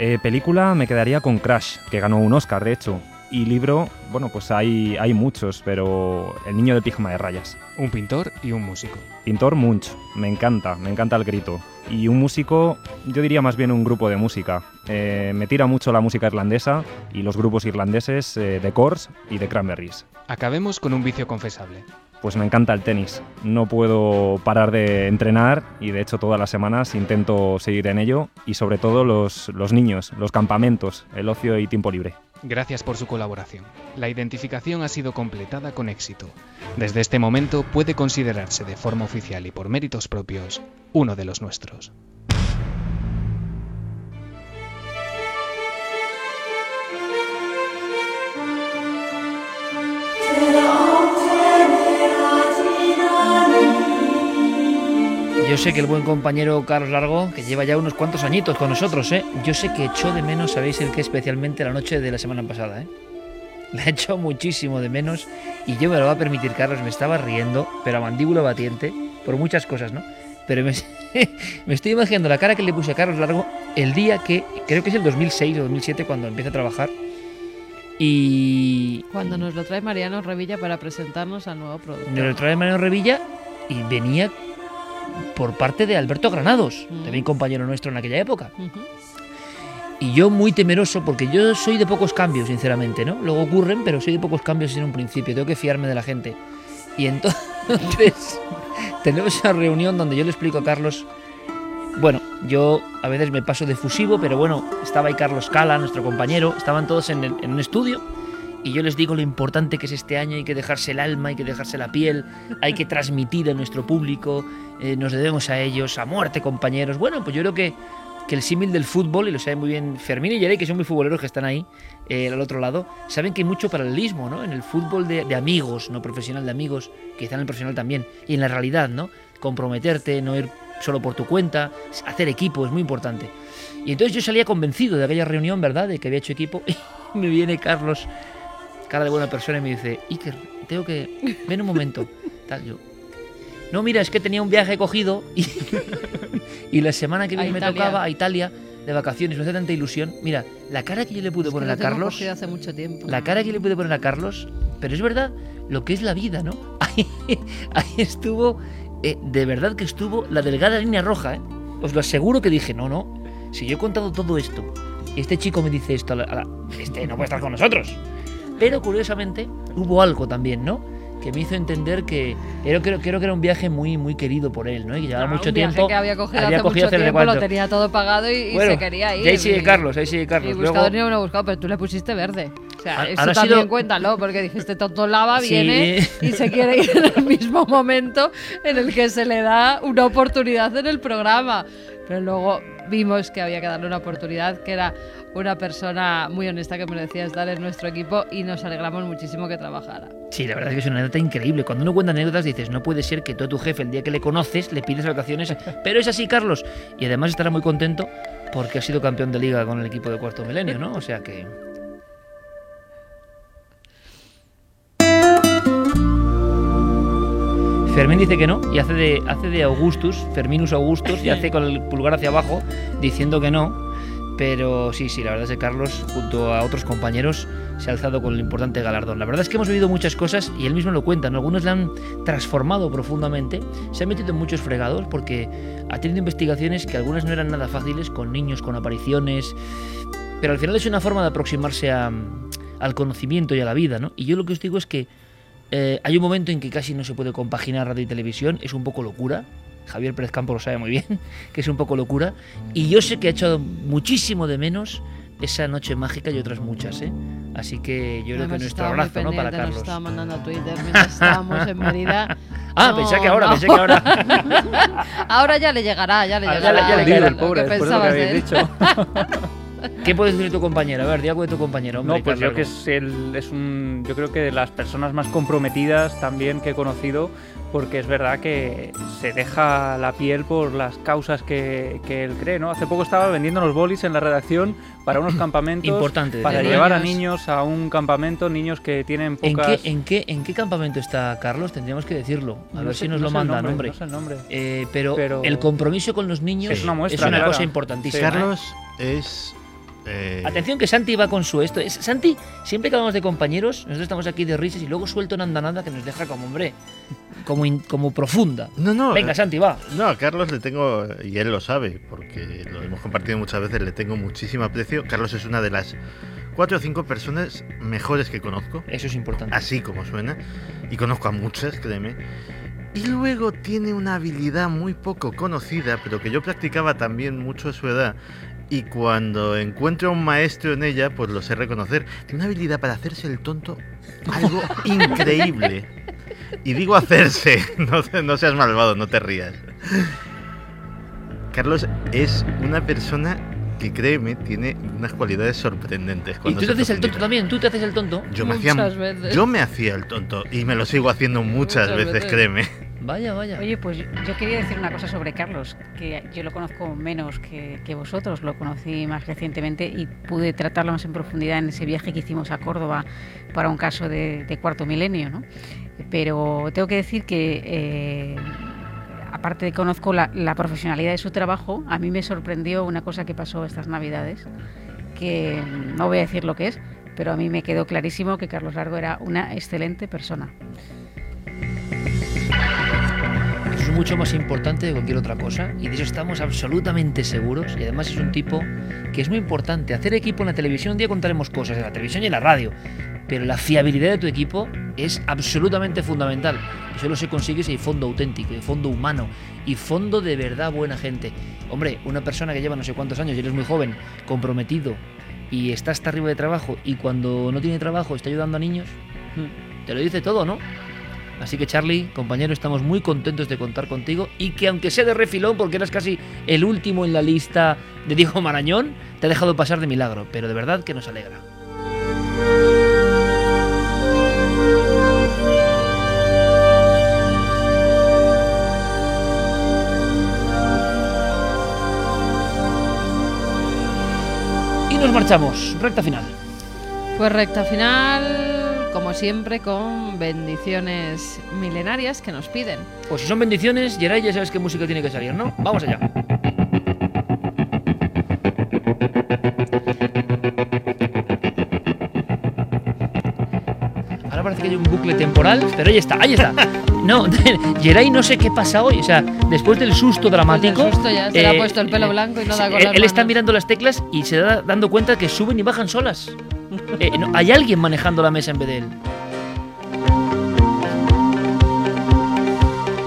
Eh, película me quedaría con Crash, que ganó un Oscar, de hecho. Y libro, bueno, pues hay, hay muchos, pero El niño del pijama de rayas. Un pintor y un músico. Pintor Munch, me encanta, me encanta el grito. Y un músico, yo diría más bien un grupo de música. Eh, me tira mucho la música irlandesa y los grupos irlandeses eh, de Coors y de Cranberries. Acabemos con un vicio confesable. Pues me encanta el tenis. No puedo parar de entrenar y de hecho todas las semanas intento seguir en ello y sobre todo los, los niños, los campamentos, el ocio y tiempo libre. Gracias por su colaboración. La identificación ha sido completada con éxito. Desde este momento puede considerarse de forma oficial y por méritos propios uno de los nuestros. Yo sé que el buen compañero Carlos Largo, que lleva ya unos cuantos añitos con nosotros, ¿eh? yo sé que echó de menos, sabéis el que especialmente la noche de la semana pasada. ¿eh? La echó muchísimo de menos y yo me lo va a permitir, Carlos, me estaba riendo, pero a mandíbula batiente, por muchas cosas, ¿no? Pero me, me estoy imaginando la cara que le puse a Carlos Largo el día que, creo que es el 2006 o 2007, cuando empieza a trabajar. Y Cuando nos lo trae Mariano Revilla para presentarnos al nuevo producto. nos lo trae Mariano Revilla y venía por parte de Alberto Granados, también compañero nuestro en aquella época. Y yo muy temeroso, porque yo soy de pocos cambios, sinceramente, ¿no? Luego ocurren, pero soy de pocos cambios en un principio, tengo que fiarme de la gente. Y entonces tenemos esa reunión donde yo le explico a Carlos, bueno, yo a veces me paso de fusivo, pero bueno, estaba ahí Carlos Cala, nuestro compañero, estaban todos en, el- en un estudio y yo les digo lo importante que es este año, hay que dejarse el alma, hay que dejarse la piel, hay que transmitir a nuestro público, eh, nos debemos a ellos, a muerte compañeros. Bueno, pues yo creo que, que el símil del fútbol, y lo sabe muy bien Fermín y Yerey, que son muy futboleros que están ahí eh, al otro lado, saben que hay mucho paralelismo, ¿no? En el fútbol de, de amigos, no profesional de amigos, quizá en el profesional también, y en la realidad, ¿no? Comprometerte, no ir solo por tu cuenta, hacer equipo es muy importante. Y entonces yo salía convencido de aquella reunión, ¿verdad? De que había hecho equipo, y me viene Carlos cara de buena persona y me dice, Iker, tengo que... Ven un momento. Tal, yo... No, mira, es que tenía un viaje cogido y, y la semana que viene me Italia. tocaba a Italia de vacaciones. Me hace tanta ilusión. Mira, la cara que yo le pude Es poner a Carlos... hace mucho tiempo. La cara que le pude poner a Carlos, pero es verdad lo que es la vida, ¿no? Ahí, ahí estuvo, eh, de verdad que estuvo la delgada línea roja, ¿eh? Os lo aseguro que dije, no, no, si yo he contado todo esto y este chico me dice esto, este no puede estar con nosotros. Pero curiosamente hubo algo también, ¿no? Que me hizo entender que era, creo, creo que era un viaje muy, muy querido por él, ¿no? Y que llevaba Ah, mucho un viaje tiempo. que había cogido había hace cogido mucho no tiempo, lo tenía todo pagado y, y Bueno, se quería ir. y ahí sigue Carlos, ahí sigue Carlos. Y Luego- buscador ni uno buscado, pero tú le pusiste verde. O sea, eso también sido- cuéntalo, porque dijiste tonto lava Sí. viene y se quiere ir en el mismo momento en el que se le da una oportunidad en el programa. Pero luego vimos que había que darle una oportunidad, que era una persona muy honesta que merecía estar en nuestro equipo y nos alegramos muchísimo que trabajara. Sí, la verdad es que es una anécdota increíble. Cuando uno cuenta anécdotas dices, no puede ser que tú a tu jefe el día que le conoces le pides vacaciones. Pero es así, Carlos. Y además estará muy contento porque ha sido campeón de liga con el equipo de cuarto milenio, ¿no? O sea que... Fermín dice que no y hace de, hace de Augustus, Ferminus Augustus, y hace con el pulgar hacia abajo diciendo que no. Pero sí, sí, la verdad es que Carlos, junto a otros compañeros, se ha alzado con el importante galardón. La verdad es que hemos vivido muchas cosas y él mismo lo cuenta, ¿no? Algunos le han transformado profundamente, se ha metido en muchos fregados porque ha tenido investigaciones que algunas no eran nada fáciles, con niños, con apariciones, pero al final es una forma de aproximarse a- al conocimiento y a la vida, ¿no? Y yo lo que os digo es que eh, hay un momento en que casi no se puede compaginar radio y televisión, es un poco locura. Javier Pérez Campos lo sabe muy bien, que es un poco locura. Y yo sé que ha echado muchísimo de menos esa noche mágica y otras muchas, ¿eh? Así que yo creo que nuestro abrazo, ¿no? Para Nos Carlos. estaba mandando a Twitter mientras estábamos en Mérida. Ah, No, pensé que ahora, no. pensé que ahora. ahora ya le llegará, ya le Ah, ya llegará. le- ya le caerá. que Pobre, que pensabas habéis de él. dicho. ¿Qué puedes decir de tu compañero? A ver, di algo de tu compañero. Hombre, No, pues yo Carlos. que es, el, es un, yo creo que de las personas más comprometidas también que he conocido, porque es verdad que se deja la piel por las causas que, que él cree, ¿no? Hace poco estaba vendiendo los bolis en la redacción para unos campamentos, Importante, para llevar a niños. a un campamento, niños que tienen ¿En pocas... qué, en, qué, ¿En qué campamento está Carlos? Tendríamos que decirlo. A No ver sé- si nos no lo mandan, nombre, hombre. no sé el nombre. Eh, pero, Pero- el compromiso con los niños Es una muestra una clara. cosa importantísima. ¿eh? Carlos es. Eh, Atención que Santi va con su esto. Es, Santi, siempre que hablamos de compañeros, nosotros estamos aquí de risas y luego suelto una andanada que nos deja como, hombre, como, in- como profunda. No, no. Venga, eh, Santi, va. No, a Carlos le tengo, y él lo sabe, porque lo hemos compartido muchas veces, le tengo muchísimo aprecio. Carlos es una de las cuatro o cinco personas mejores que conozco. Eso es importante. Así como suena. Y conozco a muchas, créeme. Y luego tiene una habilidad muy poco conocida, pero que yo practicaba también mucho a su edad. Y cuando encuentro a un maestro en ella, pues lo sé reconocer. Tiene una habilidad para hacerse el tonto, algo increíble. Y digo hacerse, no, seas malvado, no te rías. Carlos es una persona que, créeme, tiene unas cualidades sorprendentes. Y tú te haces el tonto también, tú te haces el tonto. Yo me hacía, Muchas veces. yo me hacía el tonto y me lo sigo haciendo muchas, Muchas veces, veces. créeme. Vaya, vaya. Oye, pues yo- quería decir una cosa sobre Carlos, que yo lo conozco menos que, que vosotros, lo conocí más recientemente y pude tratarlo más en profundidad en ese viaje que hicimos a Córdoba para un caso de, cuarto milenio, ¿no? Pero tengo que decir que, eh, aparte de que conozco la, profesionalidad de su trabajo, a mí me sorprendió una cosa que pasó estas Navidades, que no voy a decir lo que es, pero a mí me quedó clarísimo que Carlos Largo era una excelente persona. Mucho más importante de cualquier otra cosa y de eso estamos absolutamente seguros y además es un tipo que es muy importante. Hacer equipo en la televisión, un día contaremos cosas de la televisión y en la radio, pero la fiabilidad de tu equipo es absolutamente fundamental y solo se consigue si hay fondo auténtico, y fondo humano y fondo de verdad buena gente. Hombre, una persona que lleva no sé cuántos años y eres muy joven, comprometido y está hasta arriba de trabajo y cuando no tiene trabajo está ayudando a niños, te lo dice todo, ¿no? Así que Charlie, compañero, estamos muy contentos de contar contigo y que aunque sea de refilón, porque eras casi el último en la lista de Diego Marañón, te ha dejado pasar de milagro, pero de verdad que nos alegra. Y nos marchamos, recta final. Pues recta final, como siempre, con bendiciones milenarias que nos piden. Pues si son bendiciones, Geray, ya sabes qué música tiene que salir, ¿no? Vamos allá. Ahora parece que hay un bucle temporal, pero ahí está, ahí está. No, Geray no sé qué pasa hoy, o sea, después del susto dramático... Susto ya se le ha eh, puesto el pelo blanco y no da con él, él está mirando las teclas y se da dando cuenta que suben y bajan solas. Eh, no, hay alguien manejando la mesa en vez de él.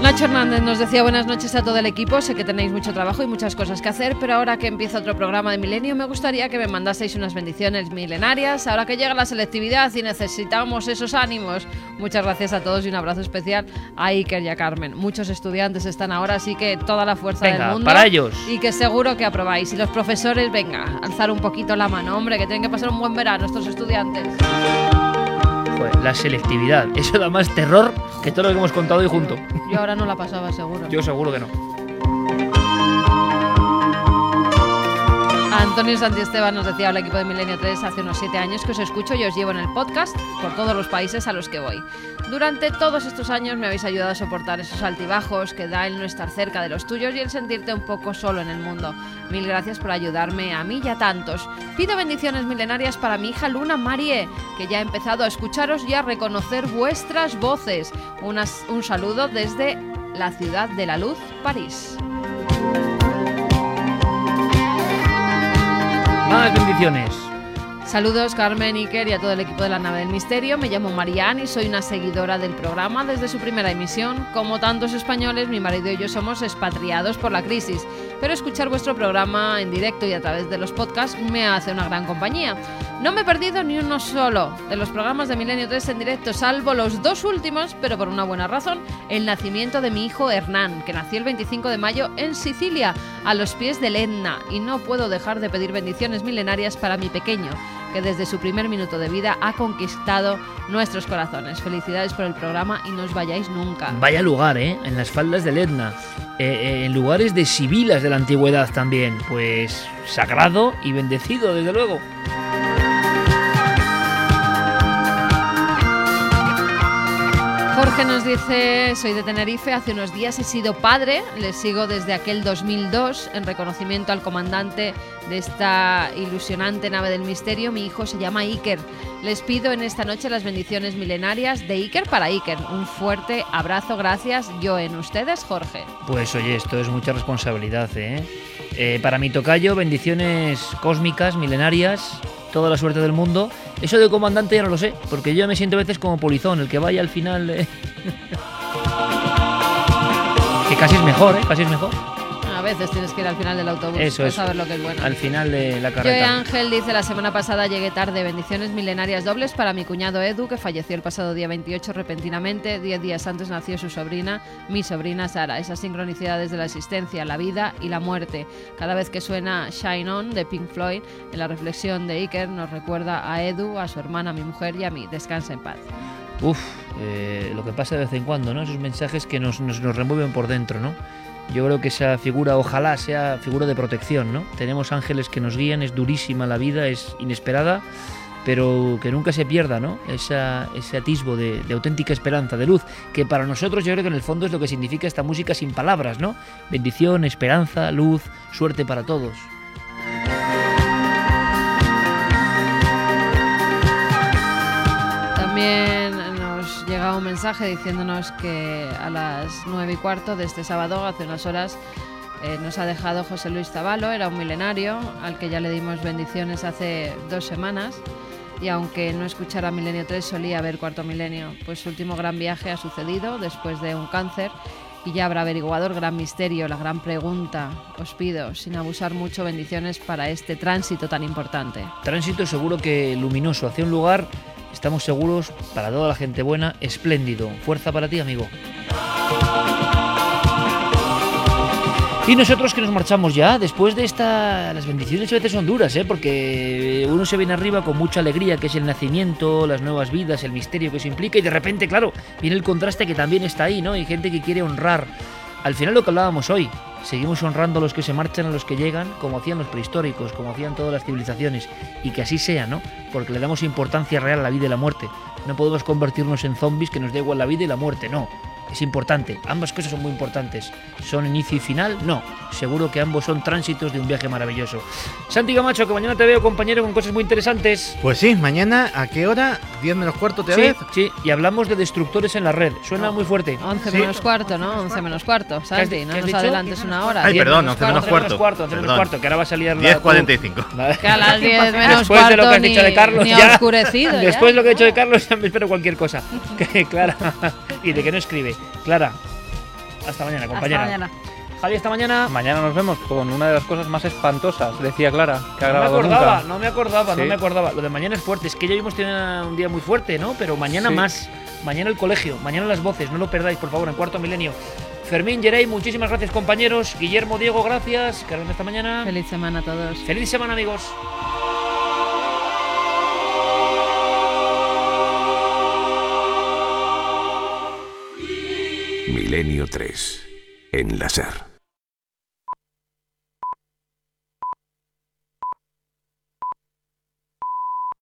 Nacho Hernández nos decía buenas noches a todo el equipo. Sé que tenéis mucho trabajo y muchas cosas que hacer, pero ahora que empieza otro programa de Milenio, me gustaría que me mandaseis unas bendiciones milenarias. Ahora que llega la selectividad y necesitamos esos ánimos. Muchas gracias a todos y un abrazo especial a Iker y a Carmen. Muchos estudiantes están ahora, así que toda la fuerza Venga, del mundo. para ellos. Y que seguro que aprobáis. Y los profesores, venga, alzar un poquito la mano, hombre, que tienen que pasar un buen verano estos estudiantes. Joder, la selectividad, eso da más terror que todo lo que hemos contado hoy junto. Yo ahora no la pasaba seguro. Yo seguro que no. Antonio Santiesteban nos decía al equipo de Milenio 3 hace unos 7 años que os escucho y os llevo en el podcast por todos los países a los que voy. Durante todos estos años me habéis ayudado a soportar esos altibajos que da el no estar cerca de los tuyos y el sentirte un poco solo en el mundo. Mil gracias por ayudarme a mí y a tantos. Pido bendiciones milenarias para mi hija Luna Marie, que ya ha empezado a escucharos y a reconocer vuestras voces. Un saludo desde la ciudad de la luz, París. Más bendiciones. Saludos Carmen, Iker y a todo el equipo de la nave del misterio. Me llamo Marianne y soy una seguidora del programa desde su primera emisión. Como tantos españoles, mi marido y yo somos expatriados por la crisis, pero escuchar vuestro programa en directo y a través de los podcasts me hace una gran compañía. No me he perdido ni uno solo de los programas de Milenio 3 en directo, salvo los dos últimos, pero por una buena razón, el nacimiento de mi hijo Hernán, que nació el 25 de mayo en Sicilia, a los pies del Etna, y no puedo dejar de pedir bendiciones milenarias para mi pequeño, que desde su primer minuto de vida ha conquistado nuestros corazones. Felicidades por el programa y no os vayáis nunca. Vaya lugar, ¿eh? En las faldas del Etna. Eh, eh, en lugares de sibilas de la antigüedad también. Pues sagrado y bendecido, desde luego. Jorge nos dice, soy de Tenerife, hace unos días he sido padre, les sigo desde aquel 2002 en reconocimiento al comandante de esta ilusionante nave del misterio, mi hijo se llama Iker. Les pido en esta noche las bendiciones milenarias de Iker para Iker. Un fuerte abrazo, gracias, yo en ustedes, Jorge. Pues oye, esto es mucha responsabilidad, ¿eh? Eh, para mi tocayo, bendiciones cósmicas, milenarias, toda la suerte del mundo. Eso de comandante ya no lo sé, porque yo me siento a veces como polizón, el que vaya al final... eh. que casi es mejor, ¿eh? Casi es mejor. Veces tienes que ir al final del autobús Eso para es. saber lo que es bueno. Al final de la Joe carrera. Ángel dice, la semana pasada llegué tarde, bendiciones milenarias dobles para mi cuñado Edu, que falleció el pasado día 28 repentinamente. Diez días antes nació su sobrina, mi sobrina Sara. Esas sincronicidades de la existencia, la vida y la muerte. Cada vez que suena Shine On de Pink Floyd, en la reflexión de Iker nos recuerda a Edu, a su hermana, a mi mujer y a mí. Descansa en paz. Uf, eh, lo que pasa de vez en cuando, ¿no? Esos mensajes que nos, nos, nos remueven por dentro, ¿no? Yo creo que esa figura, ojalá sea figura de protección, ¿no? Tenemos ángeles que nos guían, es durísima la vida, es inesperada, pero que nunca se pierda, ¿no? Esa, ese atisbo de, de auténtica esperanza, de luz, que para nosotros yo creo que en el fondo es lo que significa esta música sin palabras, ¿no? Bendición, esperanza, luz, suerte para todos. También llega un mensaje diciéndonos que a las nueve y cuarto de este sábado, hace unas horas, eh, nos ha dejado José Luis Zabalo, era un milenario al que ya le dimos bendiciones hace dos semanas. Y aunque no escuchara Milenio 3, solía ver Cuarto Milenio. Pues su último gran viaje ha sucedido después de un cáncer y ya habrá averiguado el gran misterio, la gran pregunta. Os pido, sin abusar mucho, bendiciones para este tránsito tan importante. Tránsito seguro que luminoso hacia un lugar, estamos seguros, para toda la gente buena, espléndido. Fuerza para ti, amigo. Y nosotros que nos marchamos ya, después de esta... Las bendiciones a veces son duras, ¿eh? Porque uno se viene arriba con mucha alegría, que es el nacimiento, las nuevas vidas, el misterio que eso implica, y de repente, claro, viene el contraste que también está ahí, ¿no? Hay gente que quiere honrar. Al final lo que hablábamos hoy, seguimos honrando a los que se marchan, a los que llegan, como hacían los prehistóricos, como hacían todas las civilizaciones, y que así sea, ¿no? Porque le damos importancia real a la vida y la muerte. No podemos convertirnos en zombies que nos da igual la vida y la muerte, no. Es importante, ambas cosas son muy importantes. ¿Son inicio y final? No. Seguro que ambos son tránsitos de un viaje maravilloso. Santi Camacho, que mañana te veo, compañero, con cosas muy interesantes. Pues sí, mañana, ¿a qué hora? ¿10 menos cuarto te Sí, ves? sí, y hablamos de destructores en la red. Suena muy fuerte. 11 Sí. menos cuarto, ¿no? 11 menos cuarto. ¿Qué has Santi, no nos dicho? adelantes una hora. Ay, 10 perdón, 11 menos 11 cuarto. cuarto, 11 menos Perdón. cuarto, que ahora va a salir la... 10.45. Que a las 10 menos Después de lo que cuarto has dicho de Carlos, ni ya, oscurecido. Después de lo que ha dicho de Carlos, ya me espero cualquier cosa. Que, Clara, y de que no escribe. Clara, hasta mañana, compañera. mañana. Javi, hasta mañana. Mañana nos vemos con una de las cosas más espantosas, decía Clara, que ha No me acordaba, nunca. no me acordaba, no me acordaba. Lo de mañana es fuerte, es que ya hemos tenido un día muy fuerte, ¿no? Pero mañana Sí. más. Mañana el colegio, mañana las voces, no lo perdáis, por favor, en cuarto milenio. Fermín, Jerey, muchísimas gracias, compañeros. Guillermo, Diego, gracias. Carmen, hasta mañana. Feliz semana a todos. Feliz semana, amigos. Milenio 3. En la SER.